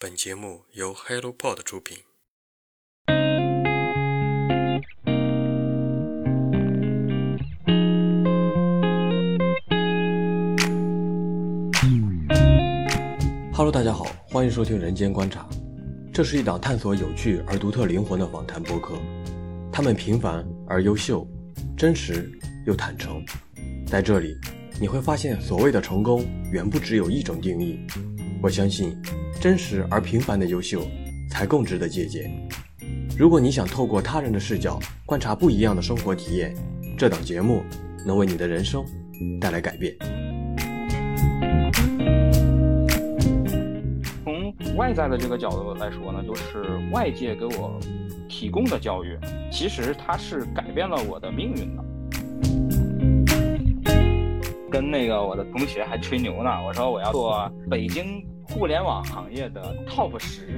本节目由 HelloPod 出品。Hello，大家好，欢迎收听《人间观察》，这是一档探索有趣而独特灵魂的访谈播客。他们平凡而优秀，真实又坦诚。在这里，你会发现，所谓的成功远不只有一种定义。我相信，真实而平凡的优秀，才更值得借鉴。如果你想透过他人的视角观察不一样的生活体验，这档节目能为你的人生带来改变。从外在的这个角度来说呢，就是外界给我提供的教育，其实它是改变了我的命运的。跟那个我的同学还吹牛呢，我说我要做北京互联网行业的 top 十。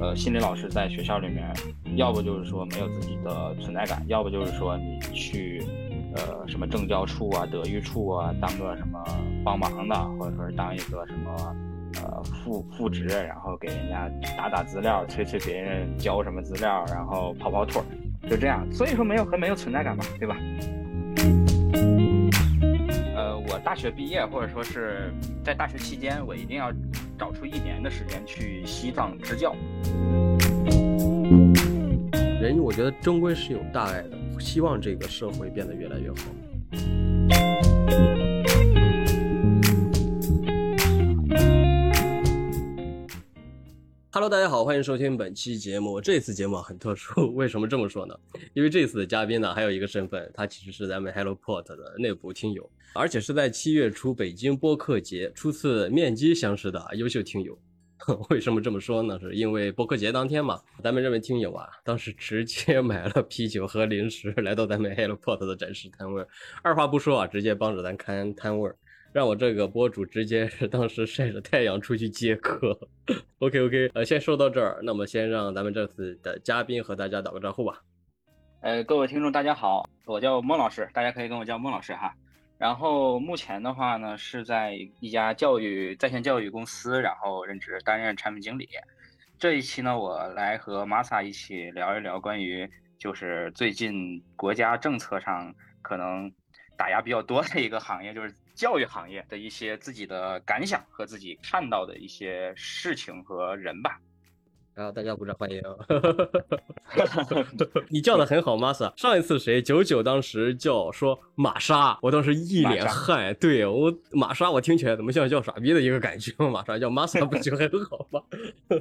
呃，心理老师在学校里面，要不就是说没有自己的存在感，要不就是说你去呃什么政教处啊、德育处啊当个什么帮忙的，或者说是当一个什么呃副副职，然后给人家打打资料、催催别人交什么资料，然后跑跑腿儿，就这样。所以说没有很没有存在感嘛，对吧？我大学毕业，或者说是在大学期间，我一定要找出一年的时间去西藏支教。人，我觉得终归是有大爱的，希望这个社会变得越来越好。Hello，大家好，欢迎收听本期节目。这次节目很特殊，为什么这么说呢？因为这次的嘉宾呢，还有一个身份，他其实是咱们 HelloPort 的内部听友，而且是在七月初北京播客节初次面基相识的优秀听友。为什么这么说呢？是因为播客节当天嘛，咱们这位听友啊，当时直接 买了啤酒和零食来到咱们 HelloPort 的展示摊位，二话不说啊，直接帮着咱看摊位。让我这个博主直接是当时晒着太阳出去接客。OK OK，呃，先说到这儿，那么先让咱们这次的嘉宾和大家打个招呼吧。呃，各位听众大家好，我叫孟老师，大家可以跟我叫孟老师哈。然后目前的话呢，是在一家教育在线教育公司，然后任职担任产品经理。这一期呢，我来和玛萨一起聊一聊关于就是最近国家政策上可能打压比较多的一个行业，就是。教育行业的一些自己的感想和自己看到的一些事情和人吧。然后大家鼓掌欢迎。你叫的很好，玛莎。上一次谁？九九当时叫说玛莎，我当时一脸汗。对我玛莎，我听起来怎么像叫傻逼的一个感觉？玛莎叫玛莎不就很好吗？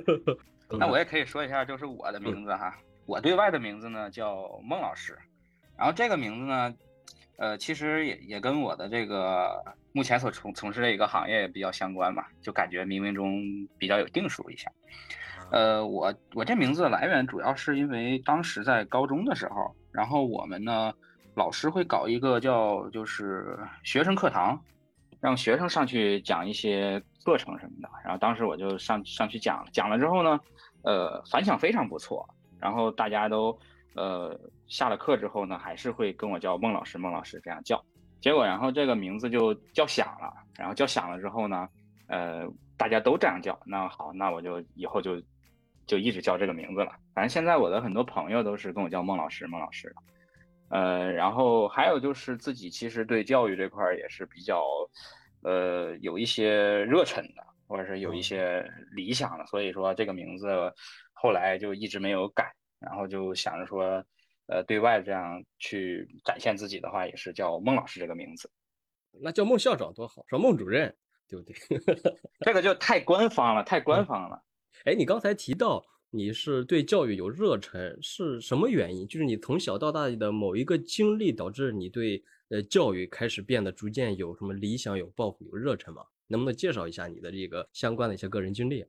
那我也可以说一下，就是我的名字哈。我对外的名字呢叫孟老师，然后这个名字呢。呃，其实也也跟我的这个目前所从从事的一个行业也比较相关嘛，就感觉冥冥中比较有定数一下。呃，我我这名字的来源主要是因为当时在高中的时候，然后我们呢老师会搞一个叫就是学生课堂，让学生上去讲一些课程什么的，然后当时我就上上去讲，讲了之后呢，呃，反响非常不错，然后大家都。呃，下了课之后呢，还是会跟我叫孟老师，孟老师这样叫。结果，然后这个名字就叫响了。然后叫响了之后呢，呃，大家都这样叫。那好，那我就以后就就一直叫这个名字了。反正现在我的很多朋友都是跟我叫孟老师，孟老师。呃，然后还有就是自己其实对教育这块也是比较呃有一些热忱的，或者是有一些理想的。所以说这个名字后来就一直没有改。然后就想着说，呃，对外这样去展现自己的话，也是叫孟老师这个名字。那叫孟校长多好，说孟主任，对不对？这个就太官方了，太官方了。哎，你刚才提到你是对教育有热忱，是什么原因？就是你从小到大的某一个经历导致你对呃教育开始变得逐渐有什么理想、有抱负、有热忱吗？能不能介绍一下你的这个相关的一些个人经历？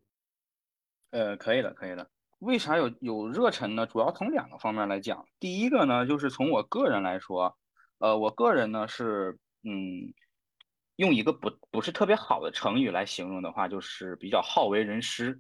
呃，可以的，可以的。为啥有有热忱呢？主要从两个方面来讲。第一个呢，就是从我个人来说，呃，我个人呢是，嗯，用一个不不是特别好的成语来形容的话，就是比较好为人师。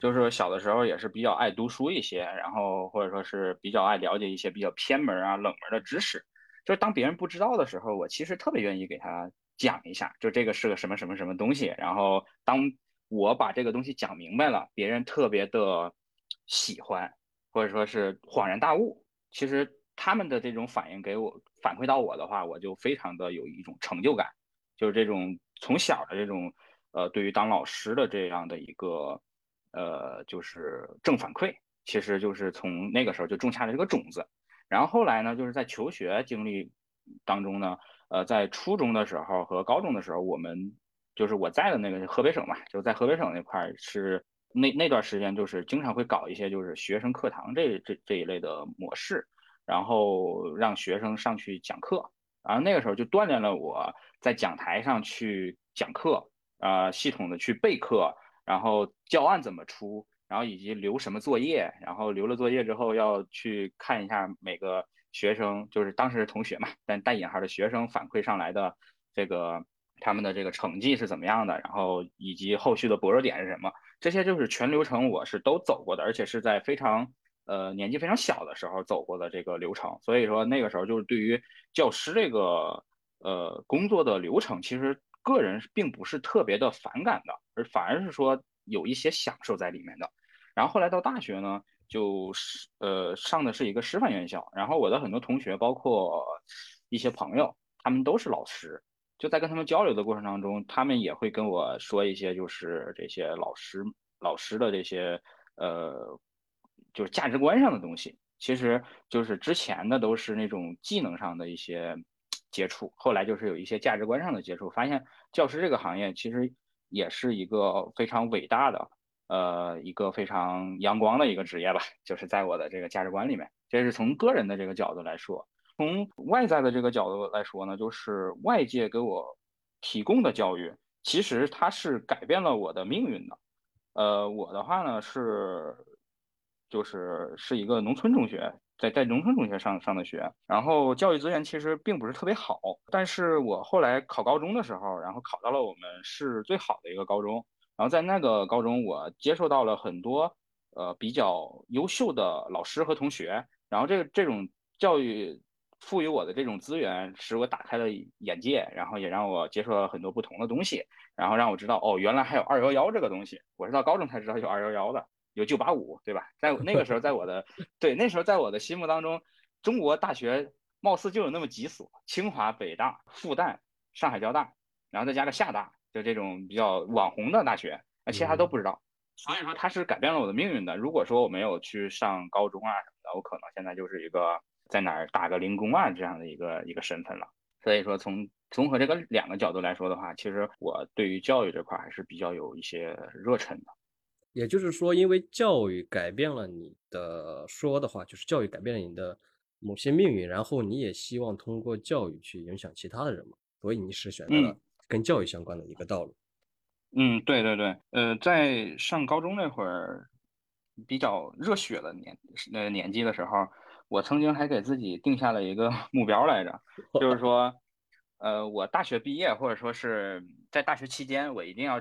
就是小的时候也是比较爱读书一些，然后或者说是比较爱了解一些比较偏门啊、冷门的知识。就是当别人不知道的时候，我其实特别愿意给他讲一下，就这个是个什么什么什么东西。然后当我把这个东西讲明白了，别人特别的喜欢，或者说是恍然大悟。其实他们的这种反应给我反馈到我的话，我就非常的有一种成就感，就是这种从小的这种呃，对于当老师的这样的一个呃，就是正反馈，其实就是从那个时候就种下了这个种子。然后后来呢，就是在求学经历当中呢，呃，在初中的时候和高中的时候，我们就是我在的那个河北省嘛，就在河北省那块是那那段时间，就是经常会搞一些就是学生课堂这这这一类的模式，然后让学生上去讲课，然后那个时候就锻炼了我在讲台上去讲课，啊，系统的去备课，然后教案怎么出。然后以及留什么作业，然后留了作业之后要去看一下每个学生，就是当时同学嘛，但带引号的学生反馈上来的这个他们的这个成绩是怎么样的，然后以及后续的薄弱点是什么，这些就是全流程我是都走过的，而且是在非常呃年纪非常小的时候走过的这个流程，所以说那个时候就是对于教师这个呃工作的流程，其实个人并不是特别的反感的，而反而是说有一些享受在里面的。然后后来到大学呢，就是呃上的是一个师范院校，然后我的很多同学，包括一些朋友，他们都是老师，就在跟他们交流的过程当中，他们也会跟我说一些就是这些老师老师的这些呃就是价值观上的东西，其实就是之前的都是那种技能上的一些接触，后来就是有一些价值观上的接触，发现教师这个行业其实也是一个非常伟大的。呃，一个非常阳光的一个职业吧，就是在我的这个价值观里面，这是从个人的这个角度来说。从外在的这个角度来说呢，就是外界给我提供的教育，其实它是改变了我的命运的。呃，我的话呢是，就是是一个农村中学，在在农村中学上上的学，然后教育资源其实并不是特别好，但是我后来考高中的时候，然后考到了我们市最好的一个高中。然后在那个高中，我接受到了很多呃比较优秀的老师和同学，然后这个这种教育赋予我的这种资源，使我打开了眼界，然后也让我接受了很多不同的东西，然后让我知道哦，原来还有二幺幺这个东西，我是到高中才知道有二幺幺的，有九八五，对吧？在那个时候，在我的对那时候在我的心目当中，中国大学貌似就有那么几所：清华、北大、复旦、上海交大，然后再加个厦大。就这种比较网红的大学，那其他都不知道，所以说它是改变了我的命运的。如果说我没有去上高中啊什么的，我可能现在就是一个在哪儿打个零工啊这样的一个一个身份了。所以说从综合这个两个角度来说的话，其实我对于教育这块还是比较有一些热忱的。也就是说，因为教育改变了你的说的话，就是教育改变了你的某些命运，然后你也希望通过教育去影响其他的人嘛，所以你是选择了。跟教育相关的一个道路，嗯，对对对，呃，在上高中那会儿，比较热血的年呃年纪的时候，我曾经还给自己定下了一个 目标来着，就是说，呃，我大学毕业或者说是在大学期间，我一定要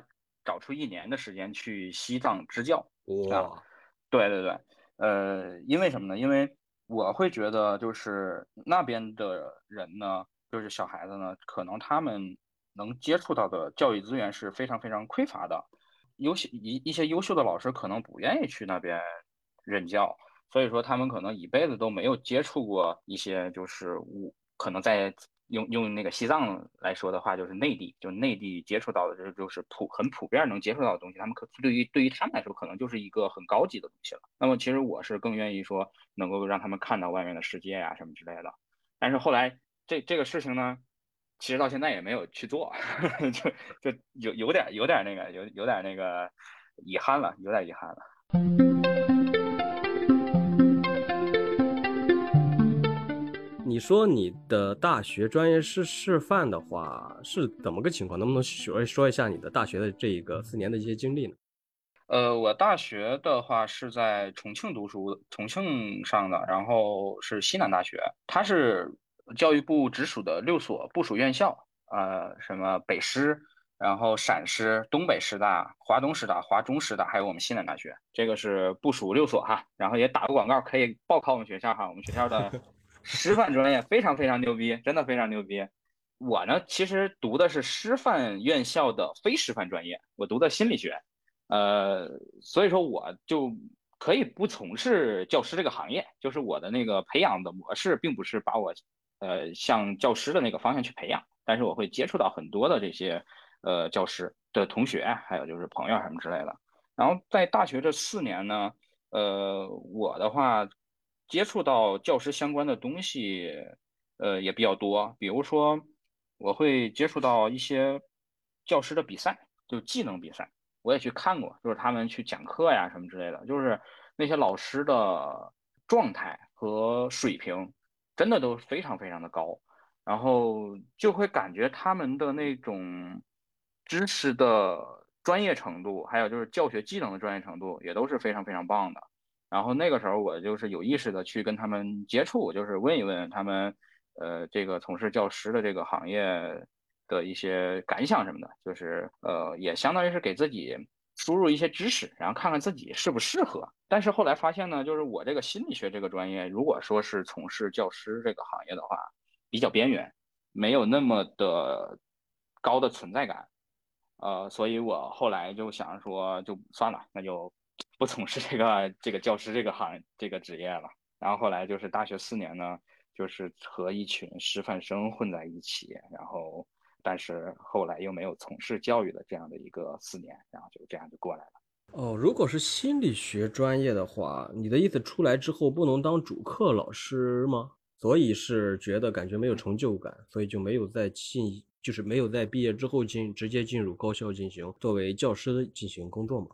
找出一年的时间去西藏支教。哇，对对对，呃，因为什么呢？因为我会觉得就是那边的人呢，就是小孩子呢，可能他们。能接触到的教育资源是非常非常匮乏的，优秀一一些优秀的老师可能不愿意去那边任教，所以说他们可能一辈子都没有接触过一些就是我可能在用用那个西藏来说的话，就是内地就是内地接触到的这就是普很普遍能接触到的东西，他们可对于对于他们来说可能就是一个很高级的东西了。那么其实我是更愿意说能够让他们看到外面的世界呀什么之类的，但是后来这这个事情呢？其实到现在也没有去做，就就有有点有点那个有有点那个遗憾了，有点遗憾了。你说你的大学专业是师范的话，是怎么个情况？能不能说说一下你的大学的这一个四年的一些经历呢？呃，我大学的话是在重庆读书，重庆上的，然后是西南大学，它是。教育部直属的六所部属院校，呃，什么北师，然后陕师、东北师大、华东师大、华中师大，还有我们西南大学，这个是部属六所哈。然后也打个广告，可以报考我们学校哈。我们学校的师范专业非常非常牛逼，真的非常牛逼。我呢，其实读的是师范院校的非师范专业，我读的心理学。呃，所以说我就可以不从事教师这个行业，就是我的那个培养的模式，并不是把我呃向教师的那个方向去培养，但是我会接触到很多的这些呃教师的同学，还有就是朋友什么之类的。然后在大学这四年呢，呃，我的话接触到教师相关的东西，呃也比较多，比如说我会接触到一些教师的比赛，就技能比赛。我也去看过，就是他们去讲课呀什么之类的，就是那些老师的状态和水平，真的都非常非常的高，然后就会感觉他们的那种知识的专业程度，还有就是教学技能的专业程度，也都是非常非常棒的。然后那个时候我就是有意识的去跟他们接触，就是问一问他们，呃，这个从事教师的这个行业。的一些感想什么的，就是呃，也相当于是给自己输入一些知识，然后看看自己适不适合。但是后来发现呢，就是我这个心理学这个专业，如果说是从事教师这个行业的话，比较边缘，没有那么的高的存在感。呃，所以我后来就想说，就算了，那就不从事这个这个教师这个行这个职业了。然后后来就是大学四年呢，就是和一群师范生混在一起，然后。但是后来又没有从事教育的这样的一个四年，然后就这样就过来了。哦，如果是心理学专业的话，你的意思出来之后不能当主课老师吗？所以是觉得感觉没有成就感，所以就没有在进，就是没有在毕业之后进直接进入高校进行作为教师进行工作吗？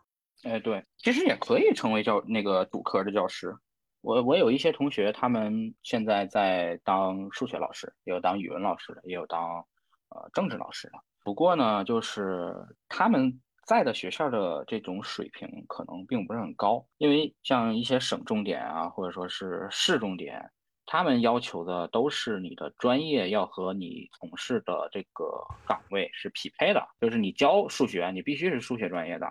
哎，对，其实也可以成为教那个主科的教师。我我有一些同学，他们现在在当数学老师，也有当语文老师的，也有当。呃，政治老师的。不过呢，就是他们在的学校的这种水平可能并不是很高，因为像一些省重点啊，或者说是市重点，他们要求的都是你的专业要和你从事的这个岗位是匹配的，就是你教数学，你必须是数学专业的；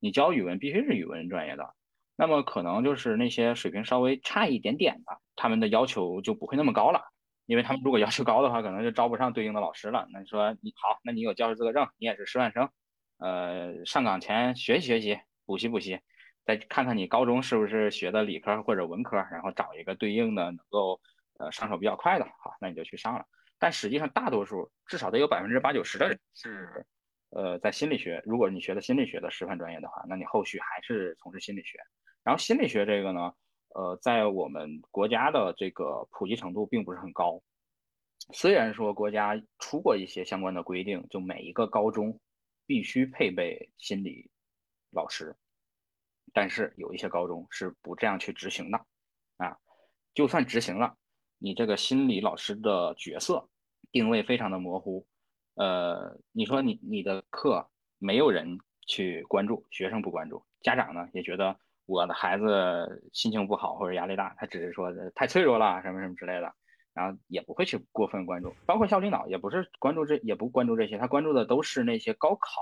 你教语文，必须是语文专业的。那么可能就是那些水平稍微差一点点的，他们的要求就不会那么高了。因为他们如果要求高的话，可能就招不上对应的老师了。那你说你好，那你有教师资格证，你也是师范生，呃，上岗前学习学习，补习补习，再看看你高中是不是学的理科或者文科，然后找一个对应的能够呃上手比较快的，好，那你就去上了。但实际上，大多数至少得有百分之八九十的人是呃在心理学，如果你学的心理学的师范专业的话，那你后续还是从事心理学。然后心理学这个呢？呃，在我们国家的这个普及程度并不是很高。虽然说国家出过一些相关的规定，就每一个高中必须配备心理老师，但是有一些高中是不这样去执行的啊。就算执行了，你这个心理老师的角色定位非常的模糊。呃，你说你你的课没有人去关注，学生不关注，家长呢也觉得。我的孩子心情不好或者压力大，他只是说太脆弱了什么什么之类的，然后也不会去过分关注。包括校领导也不是关注这，也不关注这些，他关注的都是那些高考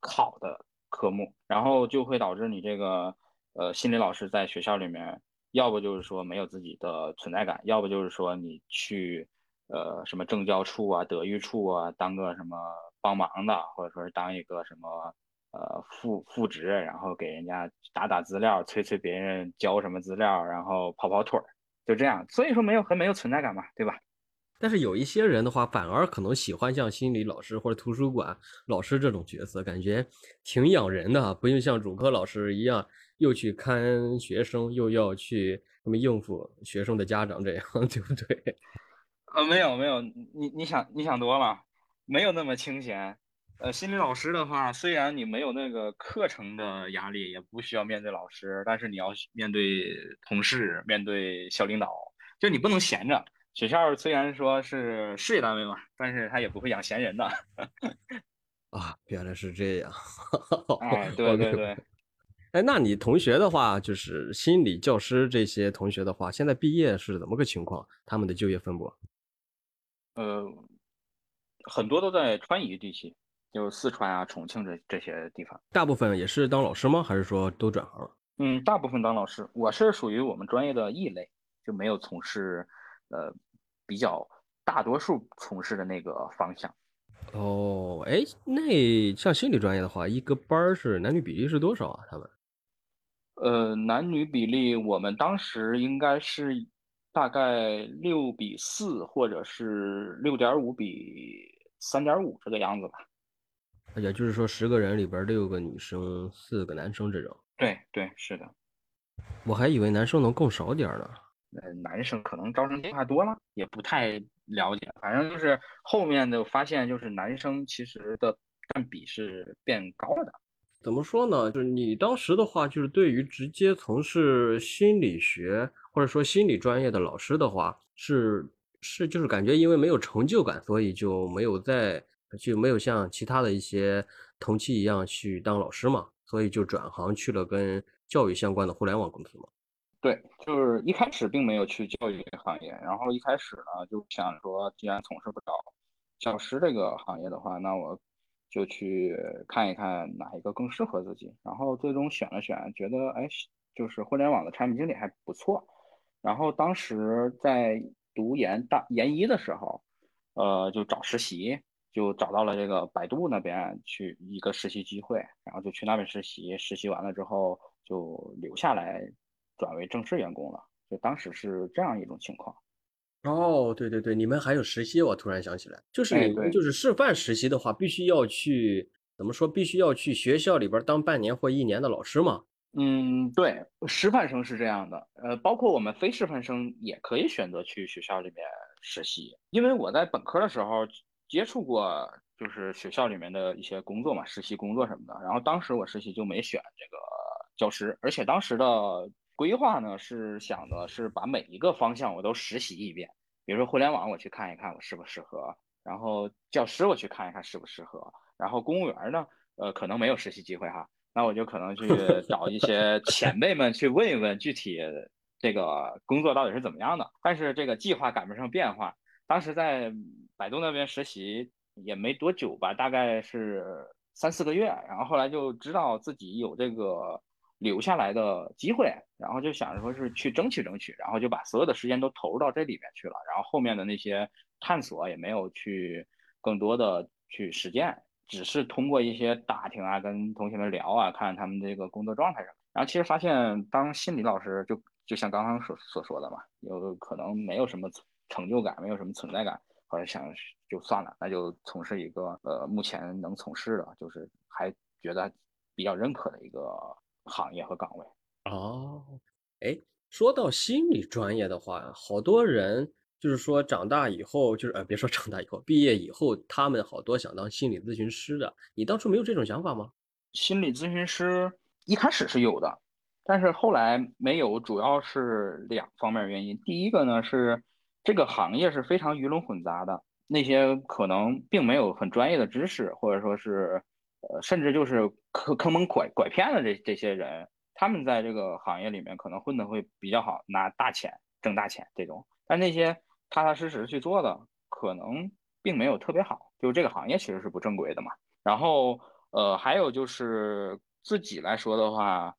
考的科目，然后就会导致你这个呃心理老师在学校里面，要不就是说没有自己的存在感，要不就是说你去呃什么政教处啊、德育处啊当个什么帮忙的，或者说是当一个什么。呃，副副职，然后给人家打打资料，催催别人交什么资料，然后跑跑腿儿，就这样。所以说没有很没有存在感嘛，对吧？但是有一些人的话，反而可能喜欢像心理老师或者图书馆老师这种角色，感觉挺养人的，不用像主科老师一样，又去看学生，又要去什么应付学生的家长，这样 对不对？呃，没有没有，你你想你想多了，没有那么清闲。呃，心理老师的话，虽然你没有那个课程的压力，也不需要面对老师，但是你要面对同事，面对校领导，就你不能闲着。学校虽然说是事业单位嘛，但是他也不会养闲人的。啊，原来是这样。哎，对对对。哎，那你同学的话，就是心理教师这些同学的话，现在毕业是怎么个情况？他们的就业分布？呃，很多都在川渝地区。就四川啊、重庆这这些地方，大部分也是当老师吗？还是说都转行了？嗯，大部分当老师。我是属于我们专业的异类，就没有从事，呃，比较大多数从事的那个方向。哦，哎，那像心理专业的话，一个班儿是男女比例是多少啊？他们？呃，男女比例，我们当时应该是大概六比四，或者是六点五比三点五这个样子吧。也就是说，十个人里边六个女生，四个男生这种。对对，是的。我还以为男生能更少点呢。呃，男生可能招生计划多了，也不太了解。反正就是后面的发现，就是男生其实的占比是变高了的。怎么说呢？就是你当时的话，就是对于直接从事心理学或者说心理专业的老师的话，是是就是感觉因为没有成就感，所以就没有在就没有像其他的一些同期一样去当老师嘛，所以就转行去了跟教育相关的互联网公司嘛。对，就是一开始并没有去教育行业，然后一开始呢就想说，既然从事不了教师这个行业的话，那我。就去看一看哪一个更适合自己，然后最终选了选，觉得哎，就是互联网的产品经理还不错。然后当时在读研大研一的时候，呃，就找实习，就找到了这个百度那边去一个实习机会，然后就去那边实习。实习完了之后就留下来，转为正式员工了。就当时是这样一种情况。哦，对对对，你们还有实习，我突然想起来，就是你们就是示范实习的话，必须要去怎么说？必须要去学校里边当半年或一年的老师吗？嗯，对，师范生是这样的，呃，包括我们非师范生也可以选择去学校里面实习。因为我在本科的时候接触过，就是学校里面的一些工作嘛，实习工作什么的。然后当时我实习就没选这个教师，而且当时的。规划呢是想的是把每一个方向我都实习一遍，比如说互联网我去看一看我适不适合，然后教师我去看一看适不适合，然后公务员呢，呃可能没有实习机会哈，那我就可能去 找一些前辈们去问一问具体这个工作到底是怎么样的。但是这个计划赶不上变化，当时在百度那边实习也没多久吧，大概是三四个月，然后后来就知道自己有这个。留下来的机会，然后就想着说是去争取争取，然后就把所有的时间都投入到这里面去了，然后后面的那些探索也没有去更多的去实践，只是通过一些打听啊，跟同学们聊啊，看他们这个工作状态什么。然后其实发现当心理老师就就像刚刚所所说的嘛，有可能没有什么成就感，没有什么存在感，或者想就算了，那就从事一个呃目前能从事的，就是还觉得比较认可的一个。行业和岗位哦，哎，说到心理专业的话，好多人就是说长大以后，就是呃，别说长大以后，毕业以后，他们好多想当心理咨询师的。你当初没有这种想法吗？心理咨询师一开始是有的，但是后来没有，主要是两方面原因。第一个呢是这个行业是非常鱼龙混杂的，那些可能并没有很专业的知识，或者说是。呃，甚至就是坑坑蒙拐拐骗的这这些人，他们在这个行业里面可能混的会比较好，拿大钱挣大钱这种。但那些踏踏实实去做的，可能并没有特别好。就这个行业其实是不正规的嘛。然后，呃，还有就是自己来说的话，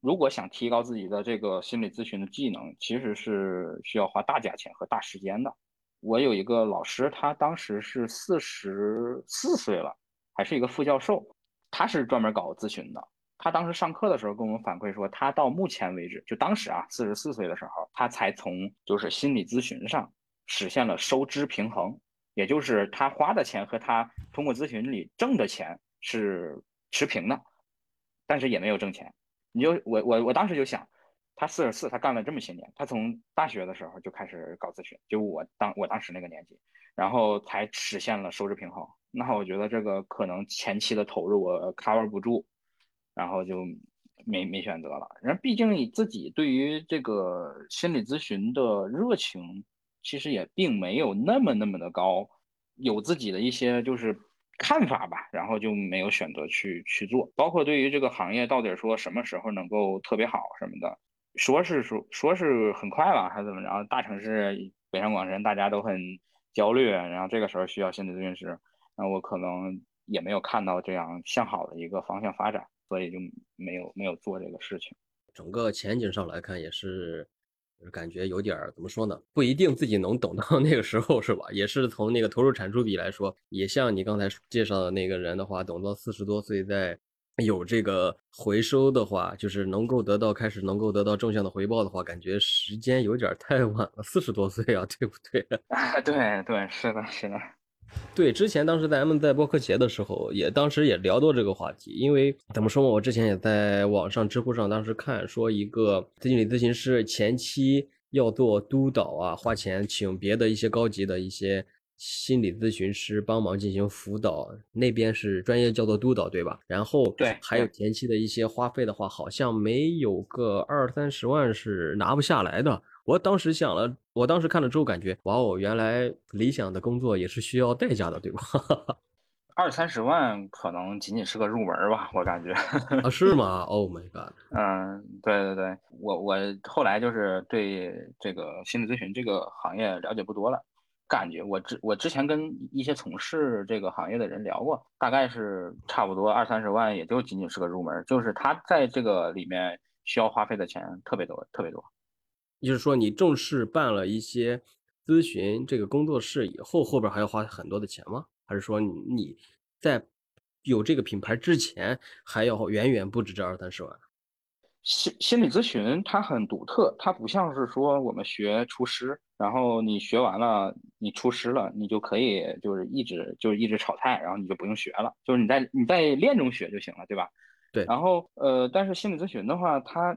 如果想提高自己的这个心理咨询的技能，其实是需要花大价钱和大时间的。我有一个老师，他当时是四十四岁了。还是一个副教授，他是专门搞咨询的。他当时上课的时候跟我们反馈说，他到目前为止，就当时啊，四十四岁的时候，他才从就是心理咨询上实现了收支平衡，也就是他花的钱和他通过咨询里挣的钱是持平的，但是也没有挣钱。你就我我我当时就想，他四十四，他干了这么些年，他从大学的时候就开始搞咨询，就我当我当时那个年纪，然后才实现了收支平衡。那我觉得这个可能前期的投入我 cover 不住，然后就没没选择了。然后毕竟你自己对于这个心理咨询的热情，其实也并没有那么那么的高，有自己的一些就是看法吧，然后就没有选择去去做。包括对于这个行业到底说什么时候能够特别好什么的，说是说说是很快了还是怎么着？大城市北上广深大家都很焦虑，然后这个时候需要心理咨询师。那我可能也没有看到这样向好的一个方向发展，所以就没有没有做这个事情。整个前景上来看，也是感觉有点怎么说呢？不一定自己能等到 那个时候，是吧？也是从那个投入产出比来说，也像你刚才介绍的那个人的话，等到四十多岁再有这个回收的话，就是能够得到开始能够得到正向的回报的话，感觉时间有点太晚了，四十多岁啊，对不对？对对，是的，是的。对，之前当时咱们在播客节的时候，也当时也聊到这个话题，因为怎么说嘛，我之前也在网上知乎上当时看说，一个心理咨询师前期要做督导啊，花钱请别的一些高级的一些心理咨询师帮忙进行辅导，那边是专业叫做督导，对吧？然后对，还有前期的一些花费的话，好像没有个二三十万是拿不下来的。我当时想了，我当时看了之后感觉，哇哦，原来理想的工作也是需要代价的，对吧？二三十万可能仅仅是个入门吧，我感觉。啊，是吗？Oh my god！嗯，对对对，我我后来就是对这个心理咨询这个行业了解不多了，感觉我之我之前跟一些从事这个行业的人聊过，大概是差不多二三十万，也就仅仅是个入门，就是他在这个里面需要花费的钱特别多，特别多。就是说，你正式办了一些咨询这个工作室以后，后边还要花很多的钱吗？还是说你在有这个品牌之前还要远远不止这二三十万？心心理咨询它很独特，它不像是说我们学厨师，然后你学完了，你厨师了，你就可以就是一直就是一直炒菜，然后你就不用学了，就是你在你在练中学就行了，对吧？对。然后呃，但是心理咨询的话，它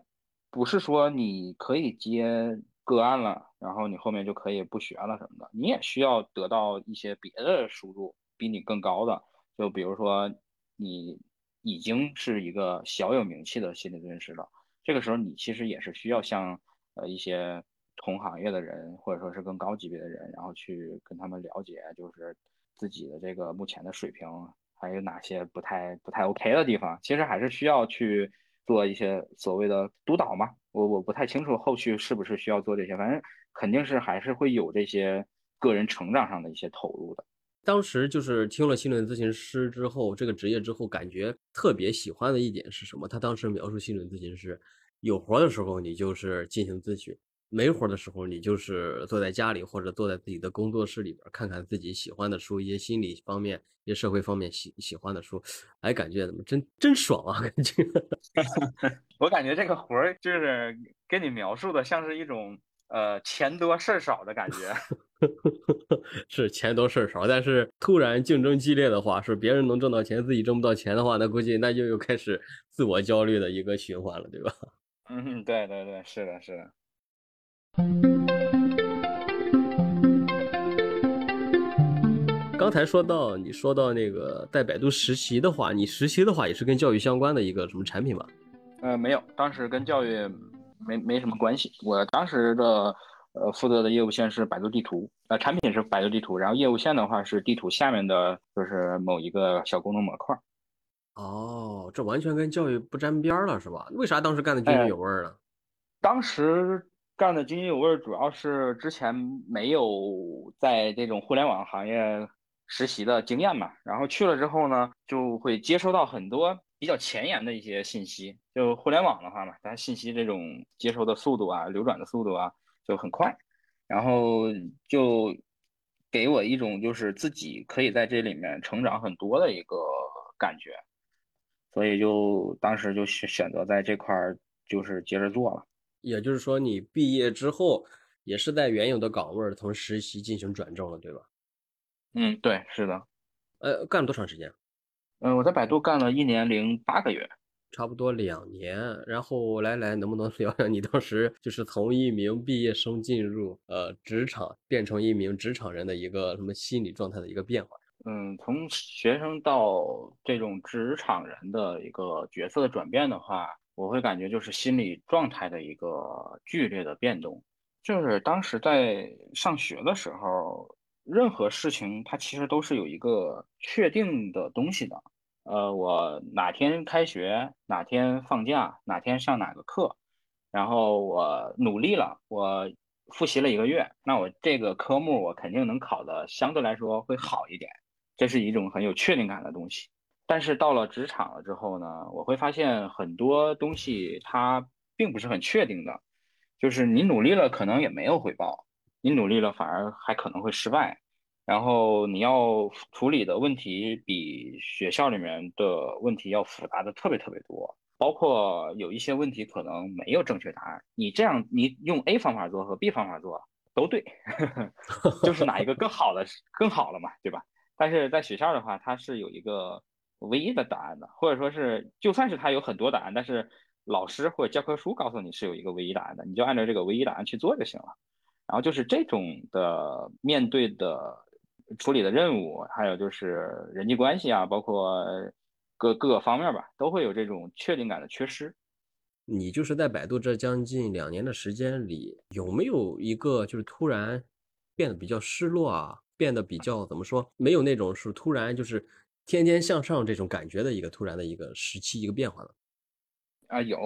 不是说你可以接个案了，然后你后面就可以不学了什么的，你也需要得到一些别的输入，比你更高的。就比如说你已经是一个小有名气的心理咨询师了，这个时候你其实也是需要向呃一些同行业的人，或者说是更高级别的人，然后去跟他们了解，就是自己的这个目前的水平还有哪些不太不太 OK 的地方，其实还是需要去。做一些所谓的督导嘛，我我不太清楚后续是不是需要做这些，反正肯定是还是会有这些个人成长上的一些投入的。当时就是听了心理咨询师之后，这个职业之后，感觉特别喜欢的一点是什么？他当时描述心理咨询师，有活的时候你就是进行咨询。没活的时候，你就是坐在家里或者坐在自己的工作室里边，看看自己喜欢的书，一些心理方面、一些社会方面喜喜欢的书，哎，感觉怎么真真爽啊！感觉，我感觉这个活儿就是跟你描述的像是一种呃钱多事儿少的感觉，是钱多事儿少，但是突然竞争激烈的话，是别人能挣到钱，自己挣不到钱的话，那估计那就又开始自我焦虑的一个循环了，对吧？嗯，对对对，是的，是的。刚才说到你说到那个在百度实习的话，你实习的话也是跟教育相关的一个什么产品吧？呃，没有，当时跟教育没没什么关系。我当时的呃负责的业务线是百度地图，呃，产品是百度地图，然后业务线的话是地图下面的就是某一个小功能模块。哦，这完全跟教育不沾边了，是吧？为啥当时干的津津有味呢？当时。干的津津有味，主要是之前没有在这种互联网行业实习的经验嘛。然后去了之后呢，就会接收到很多比较前沿的一些信息。就互联网的话嘛，它信息这种接收的速度啊、流转的速度啊就很快，然后就给我一种就是自己可以在这里面成长很多的一个感觉。所以就当时就选选择在这块儿就是接着做了。也就是说，你毕业之后也是在原有的岗位从实习进行转正了，对吧？嗯，对，是的。呃，干了多长时间？嗯，我在百度干了一年零八个月，差不多两年。然后来来，能不能聊聊你当时就是从一名毕业生进入呃职场，变成一名职场人的一个什么心理状态的一个变化？嗯，从学生到这种职场人的一个角色的转变的话。我会感觉就是心理状态的一个剧烈的变动，就是当时在上学的时候，任何事情它其实都是有一个确定的东西的。呃，我哪天开学，哪天放假，哪天上哪个课，然后我努力了，我复习了一个月，那我这个科目我肯定能考的相对来说会好一点，这是一种很有确定感的东西。但是到了职场了之后呢，我会发现很多东西它并不是很确定的，就是你努力了，可能也没有回报；你努力了，反而还可能会失败。然后你要处理的问题比学校里面的问题要复杂的特别特别多，包括有一些问题可能没有正确答案。你这样，你用 A 方法做和 B 方法做都对，就是哪一个更好的更好了嘛，对吧？但是在学校的话，它是有一个唯一的答案的，或者说是就算是它有很多答案，但是老师或者教科书告诉你是有一个唯一答案的，你就按照这个唯一答案去做就行了。然后就是这种的面对的处理的任务，还有就是人际关系啊，包括各各个方面吧，都会有这种确定感的缺失。你就是在百度这将近两年的时间里，有没有一个就是突然变得比较失落啊，变得比较怎么说，没有那种是突然就是天天向上这种感觉的一个突然的一个时期一个变化呢？啊，有，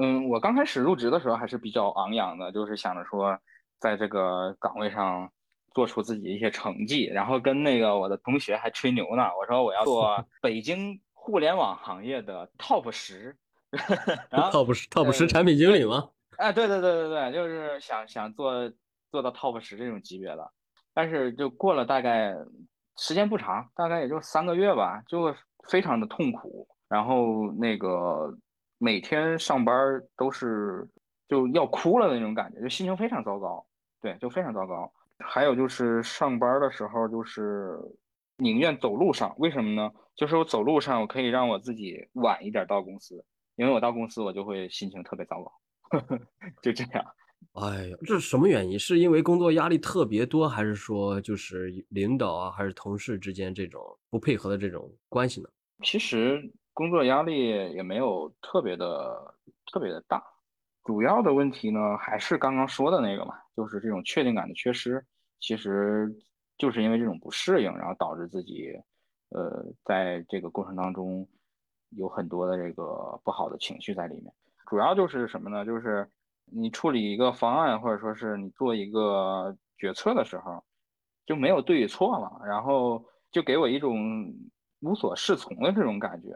嗯，我刚开始入职的时候还是比较昂扬的，就是想着说，在这个岗位上做出自己一些成绩，然后跟那个我的同学还吹牛呢。我说我要 做北京互联网行业的 top 十，top 十 top 十产品经理吗？哎，对对对对对，就是想想做做到 top 十这种级别的，但是就过了大概时间不长，大概也就三个月吧，就非常的痛苦，然后那个。每天上班都是就要哭了的那种感觉，就心情非常糟糕，对，就非常糟糕。还有就是上班的时候，就是宁愿走路上，为什么呢？就是我走路上，我可以让我自己晚一点到公司，因为我到公司我就会心情特别糟糕，就这样。哎呀，这是什么原因？是因为工作压力特别多，还是说就是领导啊，还是同事之间这种不配合的这种关系呢？其实。工作压力也没有特别的特别的大，主要的问题呢还是刚刚说的那个嘛，就是这种确定感的缺失，其实就是因为这种不适应，然后导致自己，呃，在这个过程当中有很多的这个不好的情绪在里面。主要就是什么呢？就是你处理一个方案，或者说是你做一个决策的时候，就没有对与错了，然后就给我一种无所适从的这种感觉。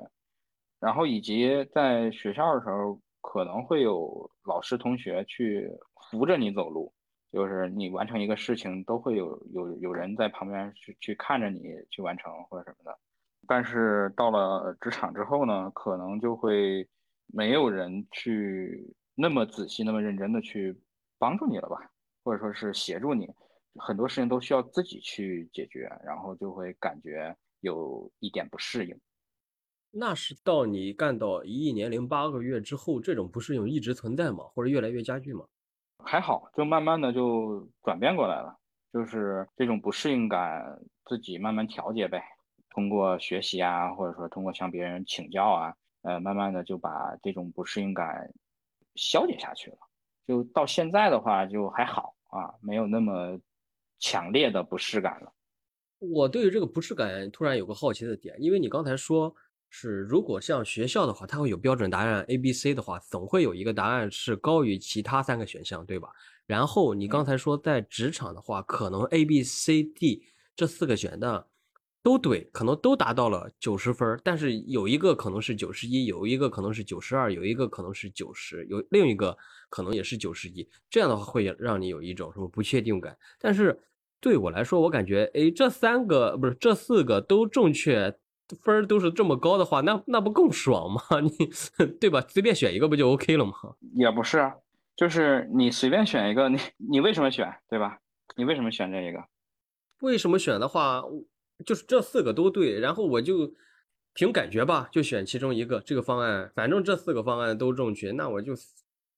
然后以及在学校的时候，可能会有老师、同学去扶着你走路，就是你完成一个事情，都会有有有人在旁边去去看着你去完成或者什么的。但是到了职场之后呢，可能就会没有人去那么仔细、那么认真的去帮助你了吧，或者说是协助你，很多事情都需要自己去解决，然后就会感觉有一点不适应。那是到你干到一年零八个月之后，这种不适应一直存在吗？或者越来越加剧吗？还好，就慢慢的就转变过来了，就是这种不适应感自己慢慢调节呗，通过学习啊，或者说通过向别人请教啊，呃，慢慢的就把这种不适应感消解下去了。就到现在的话，就还好啊，没有那么强烈的不适感了。我对于这个不适感突然有个好奇的点，因为你刚才说。是，如果像学校的话，它会有标准答案 A、B、C 的话，总会有一个答案是高于其他三个选项，对吧？然后你刚才说在职场的话，可能 A、B、C、D 这四个选项都对，可能都达到了九十分，但是有一个可能是九十一，有一个可能是九十二，有一个可能是九十，有另一个可能也是九十一。这样的话会让你有一种什么不确定感。但是对我来说，我感觉，哎，这三个不是这四个都正确。分儿都是这么高的话，那那不更爽吗？你对吧？随便选一个不就 OK 了吗？也不是啊，就是你随便选一个，你你为什么选，对吧？你为什么选这一个？为什么选的话，就是这四个都对，然后我就凭感觉吧，就选其中一个这个方案，反正这四个方案都正确，那我就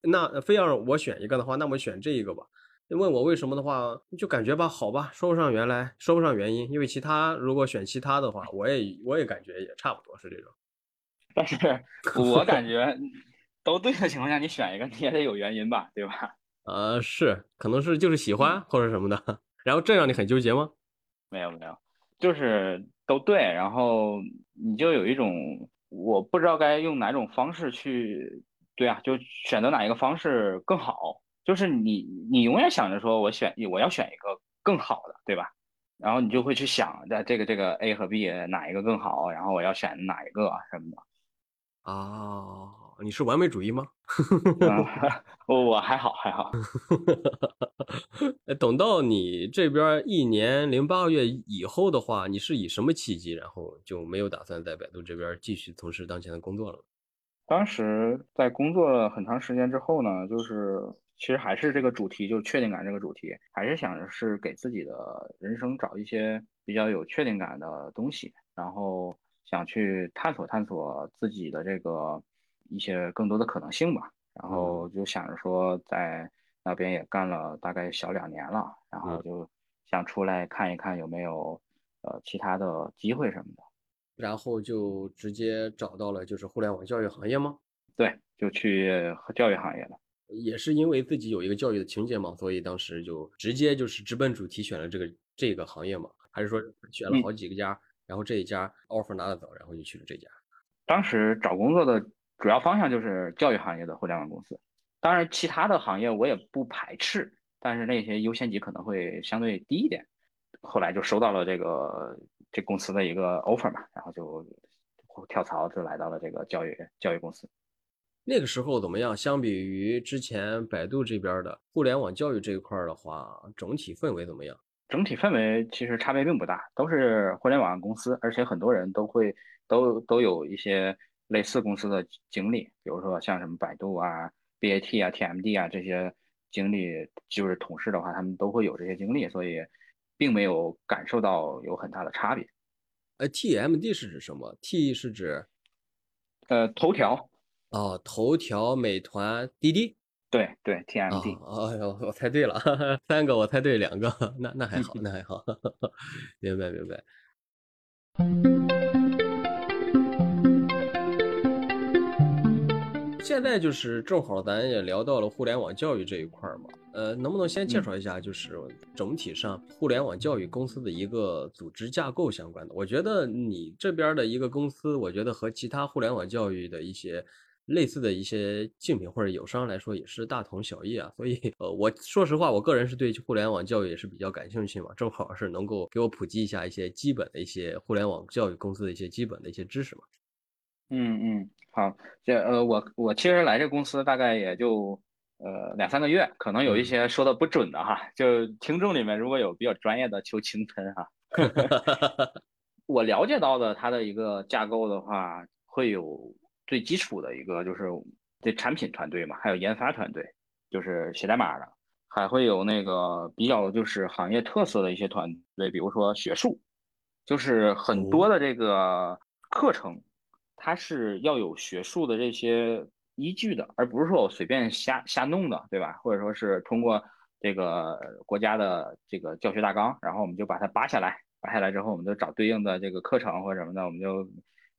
那非要让我选一个的话，那我选这一个吧。问我为什么的话，就感觉吧，好吧，说不上原来，说不上原因，因为其他如果选其他的话，我也我也感觉也差不多是这种。但是 我感觉都对的情况下，你选一个你也得有原因吧，对吧？呃，是，可能是就是喜欢或者什么的，然后这让你很纠结吗？没有没有，就是都对，然后你就有一种我不知道该用哪种方式去，对啊，就选择哪一个方式更好。就是你，你永远想着说，我选我要选一个更好的，对吧？然后你就会去想，在这个这个 A 和 B 哪一个更好，然后我要选哪一个什么的。哦，你是完美主义吗？我我还好还好。等到你这边一年零八个月以后的话，你是以什么契机，然后就没有打算在百度这边继续从事当前的工作了？当时在工作了很长时间之后呢，就是其实还是这个主题，就是确定感这个主题，还是想着是给自己的人生找一些比较有确定感的东西，然后想去探索探索自己的这个一些更多的可能性吧。然后就想着说，在那边也干了大概小两年了，然后就想出来看一看有没有呃其他的机会什么的。然后就直接找到了就是互联网教育行业吗？对，就去教育行业了。也是因为自己有一个教育的情节嘛，所以当时就直接就是直奔主题选了这个这个行业嘛？还是说选了好几个家，然后这一家 offer 拿得早，然后就去了这家？当时找工作的主要方向就是教育行业的互联网公司，当然其他的行业我也不排斥，但是那些优先级可能会相对低一点。后来就收到了这个。这公司的一个 offer 嘛，然后就跳槽，就来到了这个教育教育公司。那个时候怎么样？相比于之前百度这边的互联网教育这一块的话，整体氛围怎么样？整体氛围其实差别并不大，都是互联网公司，而且很多人都会都都有一些类似公司的经历，比如说像什么百度啊、BAT 啊、TMD 啊这些经历，就是同事的话，他们都会有这些经历，所以。并没有感受到有很大的差别。呃，TMD 是指什么？T 是指呃头条哦，头条、美团、滴滴。对对，TMD。哎呦，我猜对了，三个我猜对两个，那那还好，那还好，明白明白。现在就是正好，咱也聊到了互联网教育这一块嘛，呃，能不能先介绍一下，就是整体上互联网教育公司的一个组织架构相关的？我觉得你这边的一个公司，我觉得和其他互联网教育的一些类似的一些竞品或者友商来说，也是大同小异啊。所以，呃，我说实话，我个人是对互联网教育也是比较感兴趣嘛，正好是能够给我普及一下一些基本的一些互联网教育公司的一些基本的一些知识嘛。嗯嗯。好，这呃，我我其实来这公司大概也就呃两三个月，可能有一些说的不准的哈，就听众里面如果有比较专业的，求轻喷哈。我了解到的它的一个架构的话，会有最基础的一个就是这产品团队嘛，还有研发团队，就是写代码的，还会有那个比较就是行业特色的一些团队，比如说学术，就是很多的这个课程。它是要有学术的这些依据的，而不是说我随便瞎瞎弄的，对吧？或者说是通过这个国家的这个教学大纲，然后我们就把它扒下来，扒下来之后，我们就找对应的这个课程或者什么的，我们就